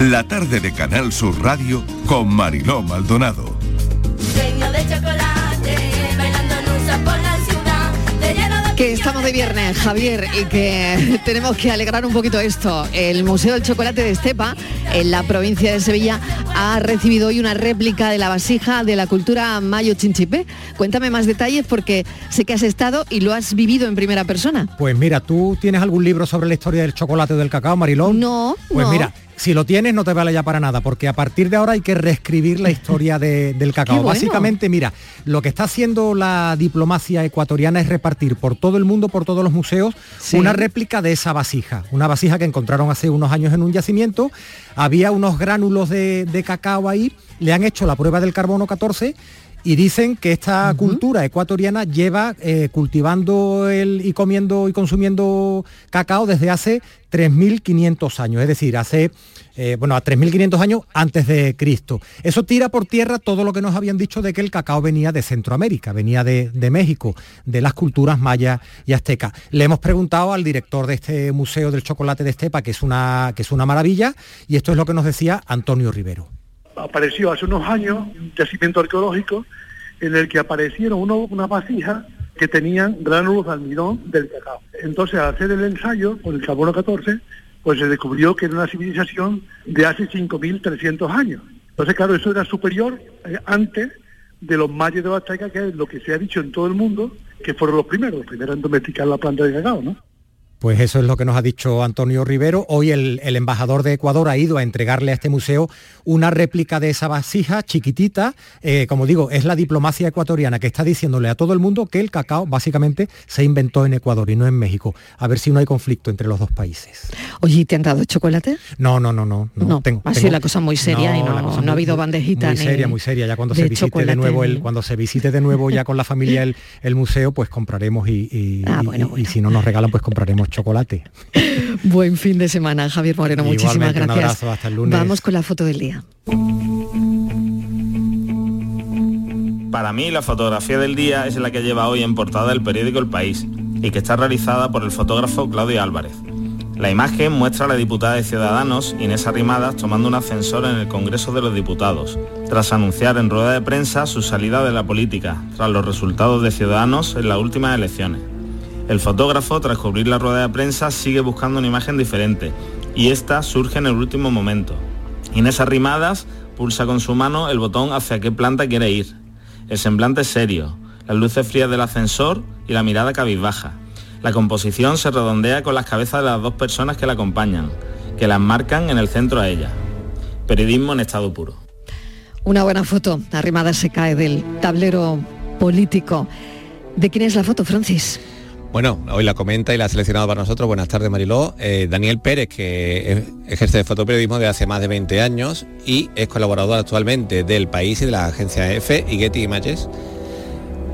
[SPEAKER 2] La tarde de Canal Sur Radio con Mariló Maldonado.
[SPEAKER 1] Que estamos de viernes, Javier, y que tenemos que alegrar un poquito esto. El Museo del Chocolate de Estepa, en la provincia de Sevilla, ha recibido hoy una réplica de la vasija de la cultura mayo chinchipe. Cuéntame más detalles porque sé que has estado y lo has vivido en primera persona.
[SPEAKER 4] Pues mira, ¿tú tienes algún libro sobre la historia del chocolate o del cacao, Marilón?
[SPEAKER 1] No,
[SPEAKER 4] Pues
[SPEAKER 1] no.
[SPEAKER 4] mira, si lo tienes no te vale ya para nada, porque a partir de ahora hay que reescribir la historia de- del cacao.
[SPEAKER 1] Bueno.
[SPEAKER 4] Básicamente, mira, lo que está haciendo la diplomacia ecuatoriana es repartir por todo el mundo, por todos los museos,
[SPEAKER 1] Sí.
[SPEAKER 4] una réplica de esa vasija. Una vasija que encontraron hace unos años en un yacimiento. Había unos gránulos de, de cacao ahí, le han hecho la prueba del carbono 14 y dicen que esta cultura ecuatoriana lleva eh, cultivando el, y comiendo y consumiendo cacao desde hace 3.500 años, es decir, hace, eh, bueno, a 3.500 años antes de Cristo. Eso tira por tierra todo lo que nos habían dicho de que el cacao venía de Centroamérica, venía de, México, de las culturas mayas y aztecas. Le hemos preguntado al director de este Museo del Chocolate de Estepa, que es una, que es una maravilla, y esto es lo que nos decía Antonio Rivero.
[SPEAKER 9] apareció hace unos años un yacimiento arqueológico en el que aparecieron uno- unas vasijas que tenían gránulos de almidón del cacao. Entonces, al hacer el ensayo con el carbono 14, pues se descubrió que era una civilización de hace 5.300 años. Entonces, claro, eso era superior eh, antes de los mayas de Azteca, que es lo que se ha dicho en todo el mundo, que fueron los primeros, los primeros en domesticar la planta de cacao, ¿no?
[SPEAKER 4] Pues eso es lo que nos ha dicho Antonio Rivero. Hoy el, el embajador de Ecuador ha ido a entregarle a este museo una réplica de esa vasija chiquitita. Eh, como digo, es la diplomacia ecuatoriana que está diciéndole a todo el mundo que el cacao básicamente se inventó en Ecuador y no en México. A ver si no hay conflicto entre los dos países.
[SPEAKER 1] Oye, ¿y ¿te han dado chocolate?
[SPEAKER 4] No, no, no, no. No,
[SPEAKER 1] No,
[SPEAKER 4] tengo-
[SPEAKER 1] ha sido
[SPEAKER 4] tengo-
[SPEAKER 1] la cosa muy seria y no- no ha habido bandejita
[SPEAKER 4] Muy
[SPEAKER 1] ni
[SPEAKER 4] seria, muy seria. Ya cuando se visite
[SPEAKER 1] chocolate
[SPEAKER 4] de nuevo el, cuando se visite de nuevo ya con la familia el, el museo, pues compraremos y, y-
[SPEAKER 1] Ah,
[SPEAKER 4] y-
[SPEAKER 1] bueno,
[SPEAKER 4] y si no nos regalan, pues compraremos chocolate.
[SPEAKER 1] Buen fin de semana, Javier Moreno. Muchísimas
[SPEAKER 4] Igualmente, un
[SPEAKER 1] gracias.
[SPEAKER 4] abrazo, hasta el lunes.
[SPEAKER 1] Vamos con la foto del día.
[SPEAKER 10] Para mí la fotografía del día es la que lleva hoy en portada el periódico El País y que está realizada por el fotógrafo Claudio Álvarez. La imagen muestra a la diputada de Ciudadanos, Inés Arrimadas, tomando un ascensor en el Congreso de los Diputados, tras anunciar en rueda de prensa su salida de la política, tras los resultados de Ciudadanos en las últimas elecciones. El fotógrafo, tras cubrir la rueda de prensa, sigue buscando una imagen diferente, y esta surge en el último momento. Inés Arrimadas pulsa con su mano el botón hacia qué planta quiere ir. El semblante es serio, las luces frías del ascensor y la mirada cabizbaja. La composición se redondea con las cabezas de las dos personas que la acompañan, que las marcan en el centro a ella. Periodismo en estado puro.
[SPEAKER 1] Una buena foto. Arrimada se cae del tablero político. ¿De quién es la foto, Francis?
[SPEAKER 11] Bueno, hoy la comenta y la ha seleccionado para nosotros. Buenas tardes, Mariló. Eh, Daniel Pérez, que ejerce de fotoperiodismo desde hace más de 20 años y es colaborador actualmente del País y de la agencia EFE y Getty Images.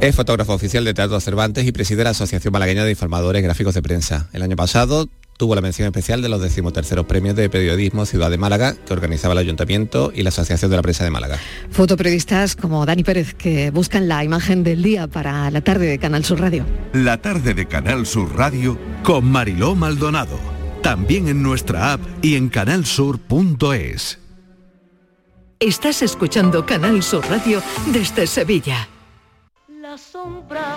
[SPEAKER 11] Es fotógrafo oficial de Teatro Cervantes y preside la Asociación Malagueña de Informadores Gráficos de Prensa. El año pasado tuvo la mención especial de los decimoterceros premios de periodismo Ciudad de Málaga que organizaba el Ayuntamiento y la Asociación de la Prensa de Málaga.
[SPEAKER 1] Fotoperiodistas como Dani Pérez que buscan la imagen del día para la tarde de Canal Sur Radio.
[SPEAKER 2] La tarde de Canal Sur Radio con Mariló Maldonado. También en nuestra app y en canalsur.es.
[SPEAKER 12] Estás escuchando Canal Sur Radio desde Sevilla.
[SPEAKER 13] La sombra,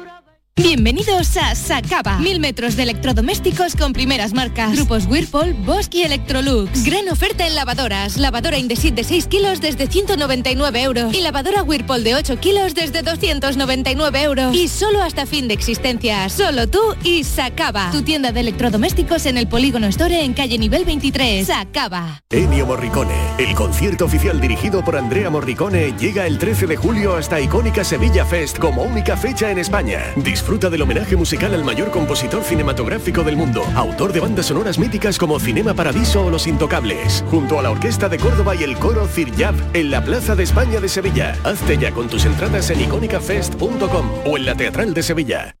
[SPEAKER 14] Bienvenidos a Sacaba. Mil metros de electrodomésticos con primeras marcas. Grupos Whirlpool, Bosch y Electrolux. Gran oferta en lavadoras. Lavadora Indesit de 6 kilos desde 199 euros. Y lavadora Whirlpool de 8 kilos desde 299 euros. Y solo hasta fin de existencia. Solo tú y Sacaba. Tu tienda de electrodomésticos en el Polígono Store en calle nivel 23. Sacaba.
[SPEAKER 15] Ennio Morricone, el concierto oficial dirigido por Andrea Morricone, llega el 13 de julio hasta icónica Sevilla Fest como única fecha en España. Disfruta del homenaje musical al mayor compositor cinematográfico del mundo, autor de bandas sonoras míticas como Cinema Paradiso o Los Intocables, junto a la Orquesta de Córdoba y el coro Ciryab en la Plaza de España de Sevilla. Hazte ya con tus entradas en icónicafest.com o en la Teatral de Sevilla.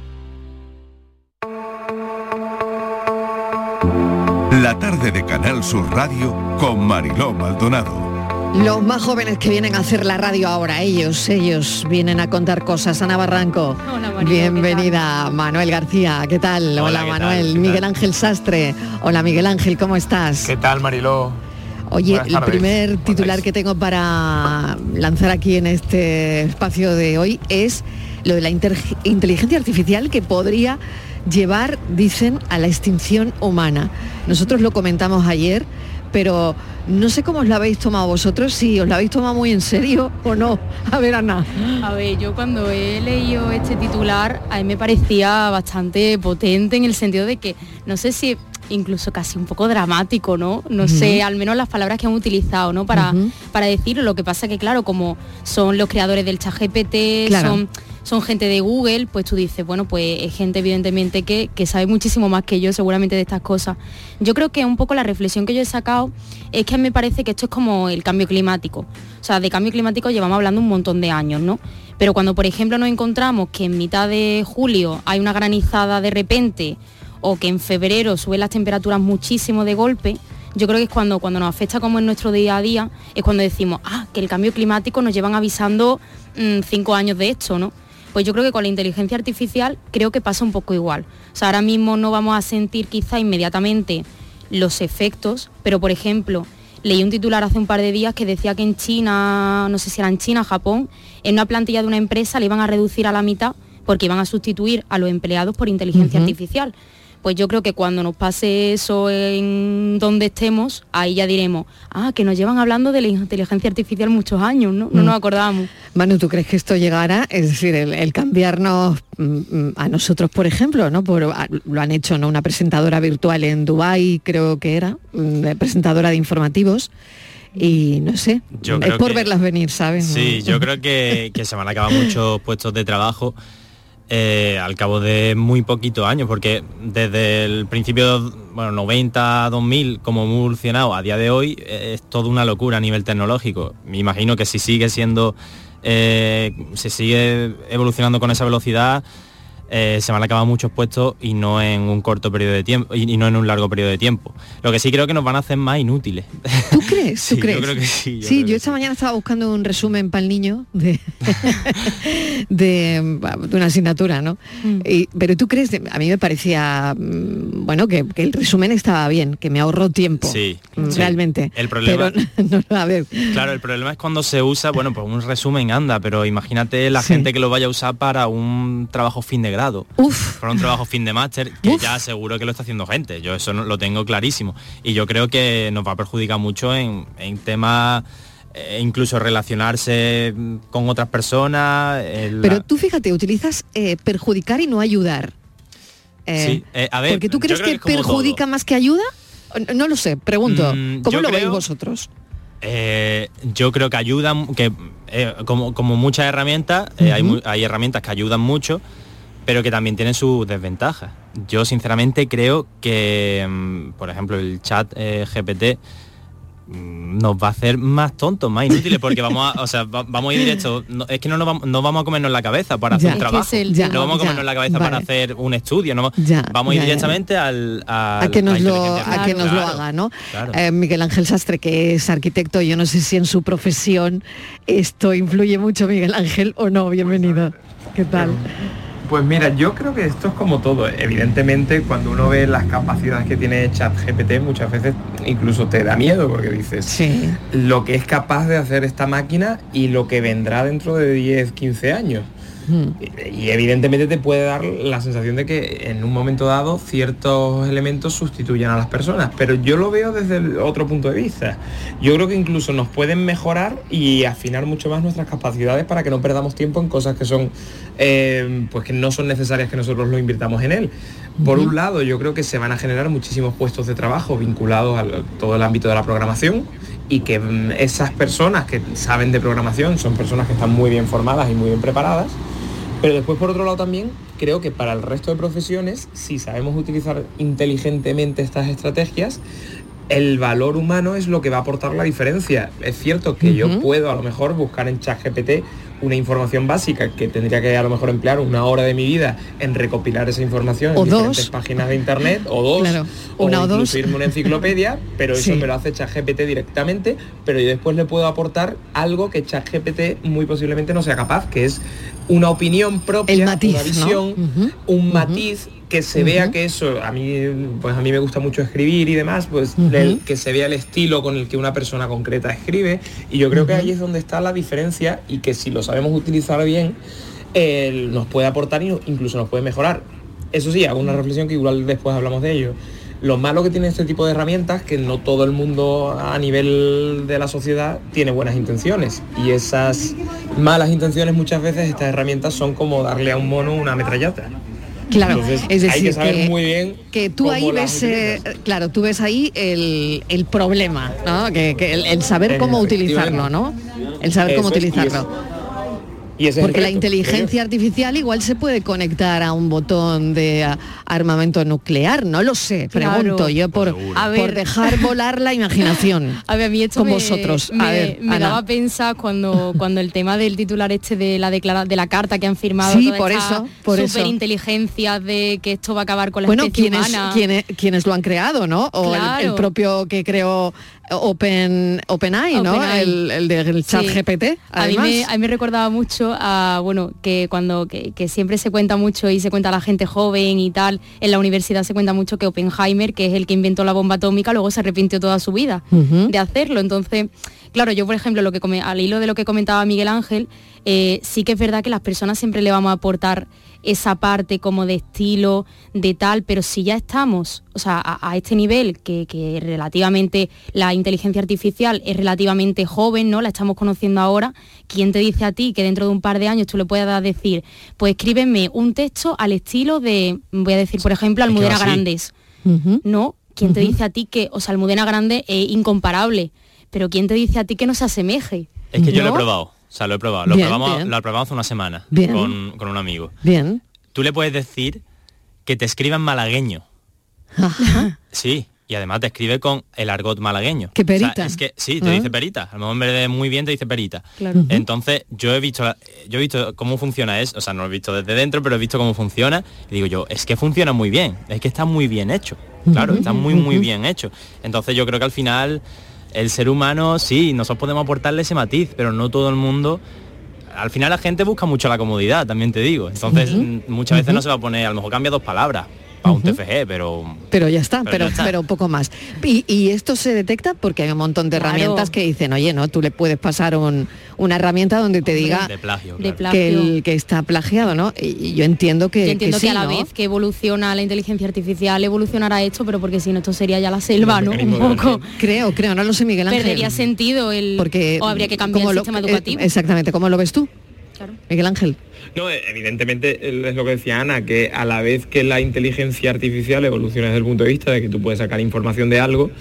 [SPEAKER 2] La tarde de Canal Sur Radio con Mariló Maldonado.
[SPEAKER 1] Los más jóvenes que vienen a hacer la radio ahora, ellos, ellos vienen a contar cosas. Ana Barranco, bienvenida. Manuel García, ¿qué tal? Hola,
[SPEAKER 16] Hola, ¿qué tal?
[SPEAKER 1] Manuel.
[SPEAKER 16] ¿Qué
[SPEAKER 1] Miguel
[SPEAKER 16] tal?
[SPEAKER 1] Ángel Sastre. Hola, Miguel Ángel, ¿cómo estás?
[SPEAKER 16] ¿Qué tal, Mariló?
[SPEAKER 1] Oye,
[SPEAKER 16] Buenas
[SPEAKER 1] el
[SPEAKER 16] tardes.
[SPEAKER 1] primer titular que tengo para lanzar aquí en este espacio de hoy es lo de la inter- inteligencia artificial que podría llevar, dicen, a la extinción humana. Nosotros lo comentamos ayer, pero no sé cómo os lo habéis tomado vosotros, si os lo habéis tomado muy en serio o no. A ver, Ana.
[SPEAKER 17] A ver, yo cuando he leído este titular, a mí me parecía bastante potente en el sentido de que, no sé si incluso casi un poco dramático, ¿no? No sé, al menos las palabras que han utilizado, ¿no? Para, para decirlo. Lo que pasa que, claro, como son los creadores del chat GPT,
[SPEAKER 1] Claro.
[SPEAKER 17] son, son gente de Google, pues tú dices, bueno, pues es gente evidentemente que, que sabe muchísimo más que yo seguramente de estas cosas. Yo creo que un poco la reflexión que yo he sacado es que me parece que esto es como el cambio climático. O sea, de cambio climático llevamos hablando un montón de años, ¿no? Pero cuando, por ejemplo, nos encontramos que en mitad de julio hay una granizada de repente o que en febrero suben las temperaturas muchísimo de golpe, yo creo que es cuando, cuando nos afecta como en nuestro día a día, es cuando decimos, ah, que el cambio climático nos llevan avisando mm, cinco años de esto, ¿no? Pues yo creo que con la inteligencia artificial creo que pasa un poco igual. O sea, ahora mismo no vamos a sentir quizá inmediatamente los efectos, pero por ejemplo, leí un titular hace un par de días que decía que en China, no sé si era en China, Japón, en una plantilla de una empresa le iban a reducir a la mitad porque iban a sustituir a los empleados por inteligencia artificial. Pues yo creo que cuando nos pase eso en donde estemos, ahí ya diremos, ah, que nos llevan hablando de la inteligencia artificial muchos años, ¿no? No
[SPEAKER 1] Mm.
[SPEAKER 17] nos acordamos.
[SPEAKER 1] Manu, ¿tú crees que esto llegará? Es decir, el, el cambiarnos mm, mm, a nosotros, por ejemplo, ¿no? Por, a- lo han hecho, ¿no? Una presentadora virtual en Dubai, creo que era, mm, presentadora de informativos. Y no sé,
[SPEAKER 18] Yo
[SPEAKER 1] es por
[SPEAKER 18] que-
[SPEAKER 1] verlas venir, ¿sabes?
[SPEAKER 18] Sí, yo creo que, que se van a acabar muchos puestos de trabajo eh, al cabo de muy poquitos años, porque desde el principio, bueno, 90, 2000, como hemos evolucionado a día de hoy, eh, es toda una locura a nivel tecnológico. Me imagino que si sigue siendo, eh, se sigue evolucionando con esa velocidad, eh, se van a acabar muchos puestos y no en un corto periodo de tiempo y, y no en un largo periodo de tiempo. Lo que sí creo que nos van a hacer más inútiles.
[SPEAKER 1] ¿Tú crees? ¿Tú
[SPEAKER 18] Sí, yo
[SPEAKER 1] crees?
[SPEAKER 18] creo que sí, yo
[SPEAKER 1] sí, yo esta mañana estaba buscando un resumen para el niño de, de, de una asignatura, ¿no? Y- pero tú crees, a mí me parecía, mm, bueno, que, que el resumen estaba bien, que me ahorró tiempo.
[SPEAKER 18] Sí,
[SPEAKER 1] mm,
[SPEAKER 18] sí.
[SPEAKER 1] realmente.
[SPEAKER 18] El problema-
[SPEAKER 1] Pero, no, a ver,
[SPEAKER 18] Claro, el problema es cuando se usa, bueno, pues un resumen anda, pero imagínate la
[SPEAKER 1] Sí.
[SPEAKER 18] gente que lo vaya a usar para un trabajo fin de grado. Para un trabajo fin de máster, que ya seguro que lo está haciendo gente. Yo eso no, lo tengo clarísimo. Y yo creo que nos va a perjudicar mucho en, en temas, eh, incluso relacionarse mm, con otras personas. la-
[SPEAKER 1] pero tú fíjate, utilizas eh, perjudicar y no ayudar. Eh,
[SPEAKER 18] Sí, eh, a ver,
[SPEAKER 1] porque tú crees que, perjudica más que ayuda. No lo sé, pregunto.
[SPEAKER 18] Mm,
[SPEAKER 1] ¿Cómo lo veis
[SPEAKER 18] creo-
[SPEAKER 1] vosotros?
[SPEAKER 18] Eh, yo creo que ayudan, que como, como muchas herramientas, hay herramientas que ayudan mucho, pero que también tienen sus desventajas. Yo sinceramente creo que, mm, por ejemplo, el chat eh, GPT mm, nos va a hacer más tontos, más inútiles, porque vamos a, o sea, va- vamos a ir directo. no- es que no nos vamos, no vamos a comernos la cabeza para
[SPEAKER 1] Ya.
[SPEAKER 18] hacer un
[SPEAKER 1] Es que
[SPEAKER 18] trabajo.
[SPEAKER 1] es el Ya,
[SPEAKER 18] no vamos a
[SPEAKER 1] ya,
[SPEAKER 18] comernos la cabeza para hacer un estudio. No,
[SPEAKER 1] Ya,
[SPEAKER 18] vamos a ir
[SPEAKER 1] ya, ya.
[SPEAKER 18] directamente al,
[SPEAKER 1] a que nos lo a que nos lo haga no
[SPEAKER 18] claro.
[SPEAKER 1] Eh, Miguel Ángel Sastre que es arquitecto yo no sé si en su profesión esto influye mucho Miguel Ángel o no bienvenido qué tal
[SPEAKER 19] Pues mira, yo creo que esto es como todo. Evidentemente, cuando uno ve las capacidades que tiene ChatGPT, muchas veces incluso te da miedo porque dices lo que es capaz de hacer esta máquina y lo que vendrá dentro de 10, 15 años. Y evidentemente te puede dar la sensación de que en un momento dado ciertos elementos sustituyan a las personas, pero yo lo veo desde el otro punto de vista. Yo creo que incluso nos pueden mejorar y afinar mucho más nuestras capacidades para que no perdamos tiempo en cosas que son eh, pues que no son necesarias que nosotros lo invirtamos en él. Por un lado, yo creo que se van a generar muchísimos puestos de trabajo vinculados a todo el ámbito de la programación y que mm, esas personas que saben de programación son personas que están muy bien formadas y muy bien preparadas. Pero después, por otro lado, también creo que para el resto de profesiones, si sabemos utilizar inteligentemente estas estrategias, el valor humano es lo que va a aportar la diferencia. Es cierto que yo puedo a lo mejor buscar en ChatGPT una información básica que tendría que a lo mejor emplear una hora de mi vida en recopilar esa información
[SPEAKER 1] O
[SPEAKER 19] en diferentes
[SPEAKER 1] dos.
[SPEAKER 19] páginas de internet o dos
[SPEAKER 1] Claro, una o dos.
[SPEAKER 19] incluso irme a una enciclopedia pero eso me lo hace ChatGPT directamente pero yo después le puedo aportar algo que ChatGPT muy posiblemente no sea capaz que es una opinión propia
[SPEAKER 1] El matiz,
[SPEAKER 19] una
[SPEAKER 1] ¿no?
[SPEAKER 19] visión un matiz que se vea que eso a mí pues a mí me gusta mucho escribir y demás pues el- que se vea el estilo con el que una persona concreta escribe y yo creo que ahí es donde está la diferencia y que si lo sabemos utilizar bien eh, nos puede aportar y no- incluso nos puede mejorar. Eso sí hago una reflexión que igual después hablamos de ello. Lo malo que tiene este tipo de herramientas que no todo el mundo a nivel de la sociedad tiene buenas intenciones. Y esas malas intenciones muchas veces estas herramientas son como darle a un mono una metralleta.
[SPEAKER 1] Claro,
[SPEAKER 19] Entonces,
[SPEAKER 1] es decir,
[SPEAKER 19] hay que saber
[SPEAKER 1] que-
[SPEAKER 19] muy bien
[SPEAKER 1] que tú ahí ves eh, claro tú ves ahí el, el problema ¿no? que, que el, el saber cómo utilizarlo no el saber cómo
[SPEAKER 19] Eso es, y es
[SPEAKER 1] Porque la inteligencia artificial igual se puede conectar a un botón de a- armamento nuclear, no lo sé,
[SPEAKER 17] Claro.
[SPEAKER 1] pregunto yo por,
[SPEAKER 17] A
[SPEAKER 1] por
[SPEAKER 17] ver.
[SPEAKER 1] dejar volar la imaginación.
[SPEAKER 17] A ver, a mí esto
[SPEAKER 1] con
[SPEAKER 17] me,
[SPEAKER 1] vosotros.
[SPEAKER 17] me,
[SPEAKER 1] a ver,
[SPEAKER 17] me
[SPEAKER 1] Ana.
[SPEAKER 17] daba a pensar cuando, cuando el tema del titular este de la declara, de la carta que han firmado
[SPEAKER 1] Sí, por eso, por eso.
[SPEAKER 17] superinteligencia de que esto va a acabar con la
[SPEAKER 1] Bueno,
[SPEAKER 17] especie
[SPEAKER 1] quienes,
[SPEAKER 17] humana.
[SPEAKER 1] quienes, quienes lo han creado, ¿no? O el- el, propio que creó Open OpenAI, ¿no? El, el del chat
[SPEAKER 17] Sí.
[SPEAKER 1] GPT.
[SPEAKER 17] A mí, me, a mí me recordaba mucho a, bueno, que cuando, que, que siempre se cuenta mucho y se cuenta a la gente joven y tal, en la universidad se cuenta mucho que Oppenheimer, que es el que inventó la bomba atómica, luego se arrepintió toda su vida de hacerlo. Entonces, claro, yo por ejemplo, lo que come- al hilo de lo que comentaba Miguel Ángel, eh, sí que es verdad que las personas siempre le vamos a aportar esa parte como de estilo, de tal, pero si ya estamos, o sea, a, a este nivel, que, que relativamente la inteligencia artificial es relativamente joven, ¿no? La estamos conociendo ahora, ¿quién te dice a ti que dentro de un par de años tú le puedas decir, pues escríbeme un texto al estilo de, voy a decir, por ejemplo, Almudena. Grandes? ¿No? ¿Quién te dice a ti que, o sea, Almudena Grande es incomparable? Pero ¿quién te dice a ti que no se asemeje?
[SPEAKER 18] Es que yo lo he probado. O sea, lo he probado. Lo,
[SPEAKER 17] Bien,
[SPEAKER 18] probamos,
[SPEAKER 17] bien.
[SPEAKER 18] lo probamos hace una semana
[SPEAKER 17] Bien.
[SPEAKER 18] con, con un amigo.
[SPEAKER 1] Bien.
[SPEAKER 18] Tú le puedes decir que te escriba en malagueño. Sí, y además te escribe con el argot malagueño.
[SPEAKER 1] Que
[SPEAKER 18] O sea,
[SPEAKER 1] perita.
[SPEAKER 18] es que sí, te
[SPEAKER 1] Ah.
[SPEAKER 18] dice perita. A lo mejor en vez de muy bien te dice perita.
[SPEAKER 1] Claro.
[SPEAKER 18] Entonces, yo he visto yo he visto cómo funciona eso, o sea, no lo he visto desde dentro, pero he visto cómo funciona y digo yo, es que funciona muy bien, es que está muy bien hecho. Claro, está muy muy bien hecho. Entonces, yo creo que al final el ser humano sí, nosotros podemos aportarle ese matiz, pero no todo el mundo al final la gente busca mucho la comodidad, también te digo. Entonces, muchas veces no se va a poner, a lo mejor cambia dos palabras para un TFG, pero
[SPEAKER 1] Pero ya está,
[SPEAKER 18] Pero
[SPEAKER 1] pero,
[SPEAKER 18] ya está.
[SPEAKER 1] pero poco más. Y, y esto se detecta porque hay un montón de
[SPEAKER 17] Claro.
[SPEAKER 1] herramientas que dicen, oye, no, tú le puedes pasar un- una herramienta donde te diga
[SPEAKER 18] de plagio.
[SPEAKER 17] De
[SPEAKER 1] que,
[SPEAKER 17] plagio.
[SPEAKER 1] el, que está plagiado, ¿no? Y, y yo entiendo que,
[SPEAKER 17] Yo entiendo que,
[SPEAKER 1] sí,
[SPEAKER 17] a la
[SPEAKER 1] ¿no?
[SPEAKER 17] vez que evoluciona la inteligencia artificial, evolucionará esto, pero porque si no esto sería ya la selva, ¿no? Un poco.
[SPEAKER 1] Creo, creo, no lo sé, Miguel Ángel.
[SPEAKER 17] Perdería sentido el...
[SPEAKER 1] Porque
[SPEAKER 17] o habría que cambiar
[SPEAKER 1] ¿cómo
[SPEAKER 17] el
[SPEAKER 1] lo-
[SPEAKER 17] sistema
[SPEAKER 1] eh,
[SPEAKER 17] educativo.
[SPEAKER 1] exactamente, ¿cómo lo ves tú? Miguel Ángel.
[SPEAKER 19] No, eh, evidentemente eh, es lo que decía Ana, que a la vez que la inteligencia artificial evoluciona desde el punto de vista de que tú puedes sacar información de algo,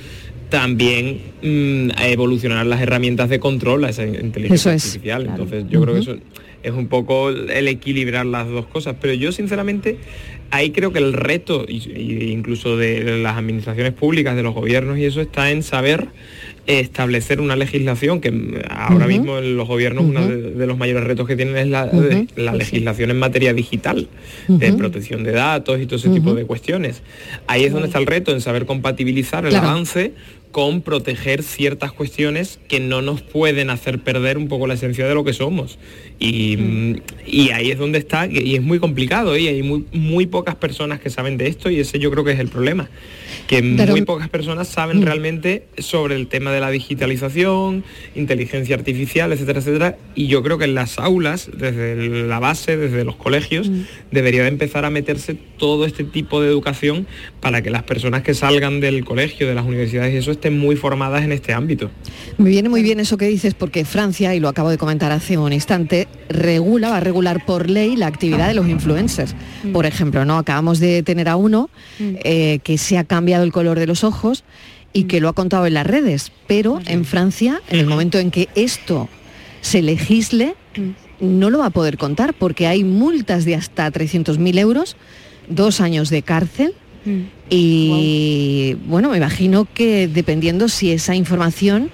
[SPEAKER 19] también mm, evolucionarán las herramientas de control a esa inteligencia
[SPEAKER 1] Eso es.
[SPEAKER 19] artificial. Entonces yo creo que eso es un poco el equilibrar las dos cosas. Pero yo sinceramente ahí creo que el reto, incluso de las administraciones públicas, de los gobiernos y eso, está en saber establecer una legislación que ahora mismo en los gobiernos uno de, los mayores retos que tienen es la, la legislación en materia digital, de protección de datos y todo ese tipo de cuestiones. Ahí es donde está el reto, en saber compatibilizar el avance con proteger ciertas cuestiones que no nos pueden hacer perder un poco la esencia de lo que somos. Y, mm, ahí es donde está, y es muy complicado, y hay muy, muy pocas personas que saben de esto, y ese yo creo que es el problema, que muy pocas personas saben mm. realmente sobre el tema de la digitalización, inteligencia artificial, etcétera, etcétera, y yo creo que en las aulas, desde la base, desde los colegios, mm. debería de empezar a meterse todo este tipo de educación para que las personas que salgan del colegio, de las universidades y eso estén muy formadas en este ámbito.
[SPEAKER 1] Me viene muy bien eso que dices porque Francia, y lo acabo de comentar hace un instante, regula, va a regular por ley la actividad de los influencers. Mm. Por ejemplo, ¿no? Acabamos de tener a uno eh, que se ha cambiado el color de los ojos y que mm. lo ha contado en las redes, pero en Francia, en el momento en que esto se legisle, no lo va a poder contar porque hay multas de hasta 300.000 euros, dos años de cárcel Mm. Y bueno, me imagino que dependiendo si esa información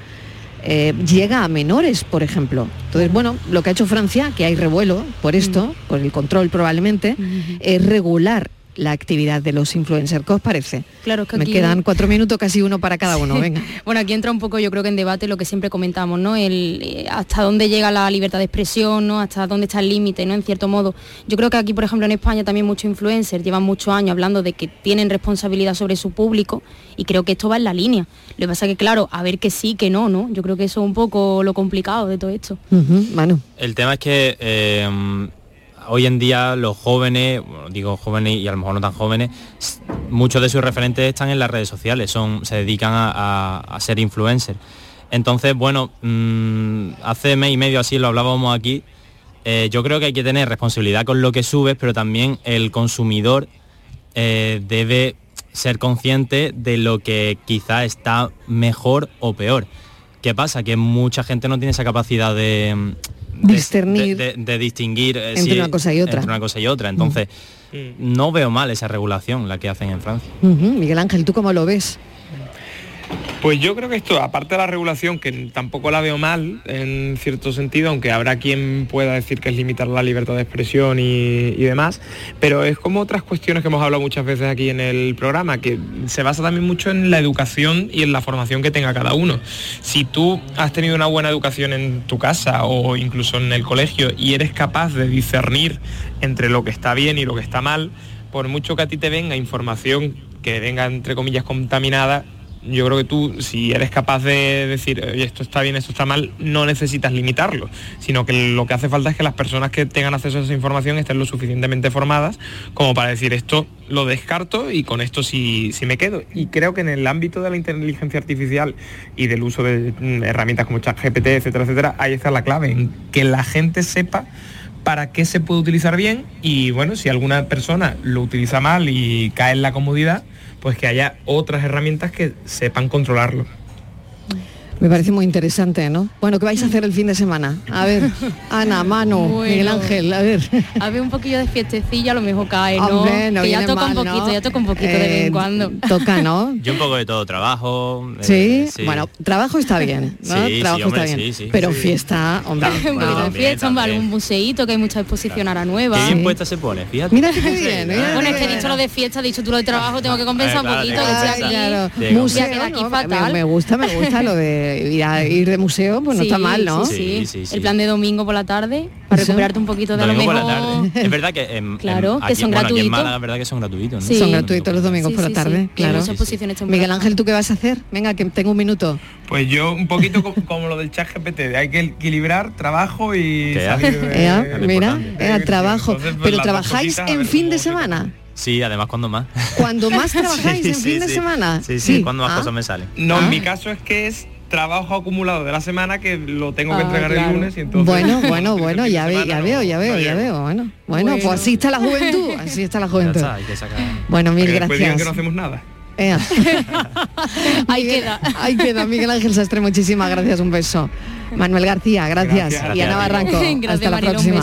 [SPEAKER 1] eh, llega a menores, por ejemplo. Entonces, bueno, lo que ha hecho Francia, que hay revuelo por esto, mm. por el control probablemente, es regular la actividad de los influencers. ¿Qué os parece?
[SPEAKER 17] Claro que
[SPEAKER 1] Me quedan cuatro minutos, casi uno para cada uno. Venga.
[SPEAKER 17] bueno, aquí entra un poco, yo creo que en debate lo que siempre comentamos, ¿no? El, eh, hasta dónde llega la libertad de expresión, ¿no? Hasta dónde está el límite, ¿no? En cierto modo. Yo creo que aquí, por ejemplo, en España también muchos influencers llevan muchos años hablando de que tienen responsabilidad sobre su público y creo que esto va en la línea. Lo que pasa que, claro, a ver que sí, que no, ¿no? Yo creo que eso es un poco lo complicado de todo esto.
[SPEAKER 18] El tema es que eh, hoy en día los jóvenes, digo jóvenes y a lo mejor no tan jóvenes, muchos de sus referentes están en las redes sociales, son, se dedican a, ser influencers. Entonces, bueno, mm, hace mes y medio así lo hablábamos aquí, eh, yo creo que hay que tener responsabilidad con lo que subes, pero también el consumidor eh, debe ser consciente de lo que quizá está mejor o peor. ¿Qué pasa? Que mucha gente no tiene esa capacidad de,
[SPEAKER 1] discernir
[SPEAKER 18] de, distinguir
[SPEAKER 1] eh, entre una cosa y otra.
[SPEAKER 18] una cosa y otra. Entonces no veo mal esa regulación la que hacen en Francia.
[SPEAKER 1] Miguel Ángel tú cómo lo ves
[SPEAKER 19] pues yo creo que esto, aparte de la regulación, que tampoco la veo mal en cierto sentido, aunque habrá quien pueda decir que es limitar la libertad de expresión y, demás, pero es como otras cuestiones que hemos hablado muchas veces aquí en el programa, que se basa también mucho en la educación y en la formación que tenga cada uno. Si tú has tenido una buena educación en tu casa o incluso en el colegio y eres capaz de discernir entre lo que está bien y lo que está mal, por mucho que a ti te venga información que venga entre comillas contaminada, yo creo que tú, si eres capaz de decir, esto está bien, esto está mal, no necesitas limitarlo, sino que lo que hace falta es que las personas que tengan acceso a esa información estén lo suficientemente formadas como para decir, esto lo descarto y con esto sí, sí me quedo. Y creo que en el ámbito de la inteligencia artificial y del uso de mm, herramientas como ChatGPT, etcétera, etcétera, ahí está la clave, en que la gente sepa para qué se puede utilizar bien y bueno, si alguna persona lo utiliza mal y cae en la comodidad, pues que haya otras herramientas que sepan controlarlo.
[SPEAKER 1] Me parece muy interesante, ¿no? Bueno, ¿qué vais a hacer el fin de semana? A ver, Ana, Manu, Miguel Ángel, a ver.
[SPEAKER 17] A ver, un poquillo de fiestecilla a lo mejor cae, ¿no? que ya toca un poquito, ya toca un poquito de vez en eh, cuando.
[SPEAKER 1] Toca, ¿no?
[SPEAKER 18] Yo un poco de todo, trabajo.
[SPEAKER 1] Eh, ¿Sí? bueno, trabajo está bien, ¿no? Sí, trabajo está bien. Pero fiesta, hombre.
[SPEAKER 17] un poquito de fiesta, un algún museíto, que hay mucha exposición ahora nueva.
[SPEAKER 18] Qué bien puesta se pone, fíjate.
[SPEAKER 1] Mira qué bien.
[SPEAKER 17] bueno, es que he dicho lo de fiesta, he dicho tú lo de trabajo, tengo que compensar un poquito, que
[SPEAKER 1] Museo, aquí fatal. Me gusta, me gusta lo de ir, de museo, pues no está mal, ¿no?
[SPEAKER 17] Sí, sí, El plan de domingo por la tarde, para recuperarte un poquito de lo mejor.
[SPEAKER 18] Es verdad que
[SPEAKER 17] claro, que son gratuitos.
[SPEAKER 18] Málaga, verdad que son gratuitos,
[SPEAKER 1] Son gratuitos los domingos por la tarde, claro. Miguel Ángel, ¿tú qué vas a hacer? Venga, que tengo un minuto.
[SPEAKER 19] Pues yo un poquito como, lo del chat GPT, hay que equilibrar trabajo y salir de,
[SPEAKER 1] Mira, trabajo. Pues, Pero trabajáis en fin de semana.
[SPEAKER 18] Sí, además cuando más.
[SPEAKER 1] Cuando más trabajáis en fin de semana.
[SPEAKER 18] Sí, sí, cuando más ah. cosas me salen.
[SPEAKER 19] No, en ah. mi caso es que es trabajo acumulado de la semana que lo tengo que ah, entregar el lunes y entonces
[SPEAKER 1] bueno bueno bueno ya, ve, ya veo ya veo ya veo bueno. Bueno, pues así está la juventud así está la juventud. bueno mil gracias.
[SPEAKER 19] que no hacemos nada.
[SPEAKER 1] Ahí queda. ahí queda Miguel Ángel Sastre muchísimas gracias un beso. Manuel García gracias, y Ana Barranco hasta la próxima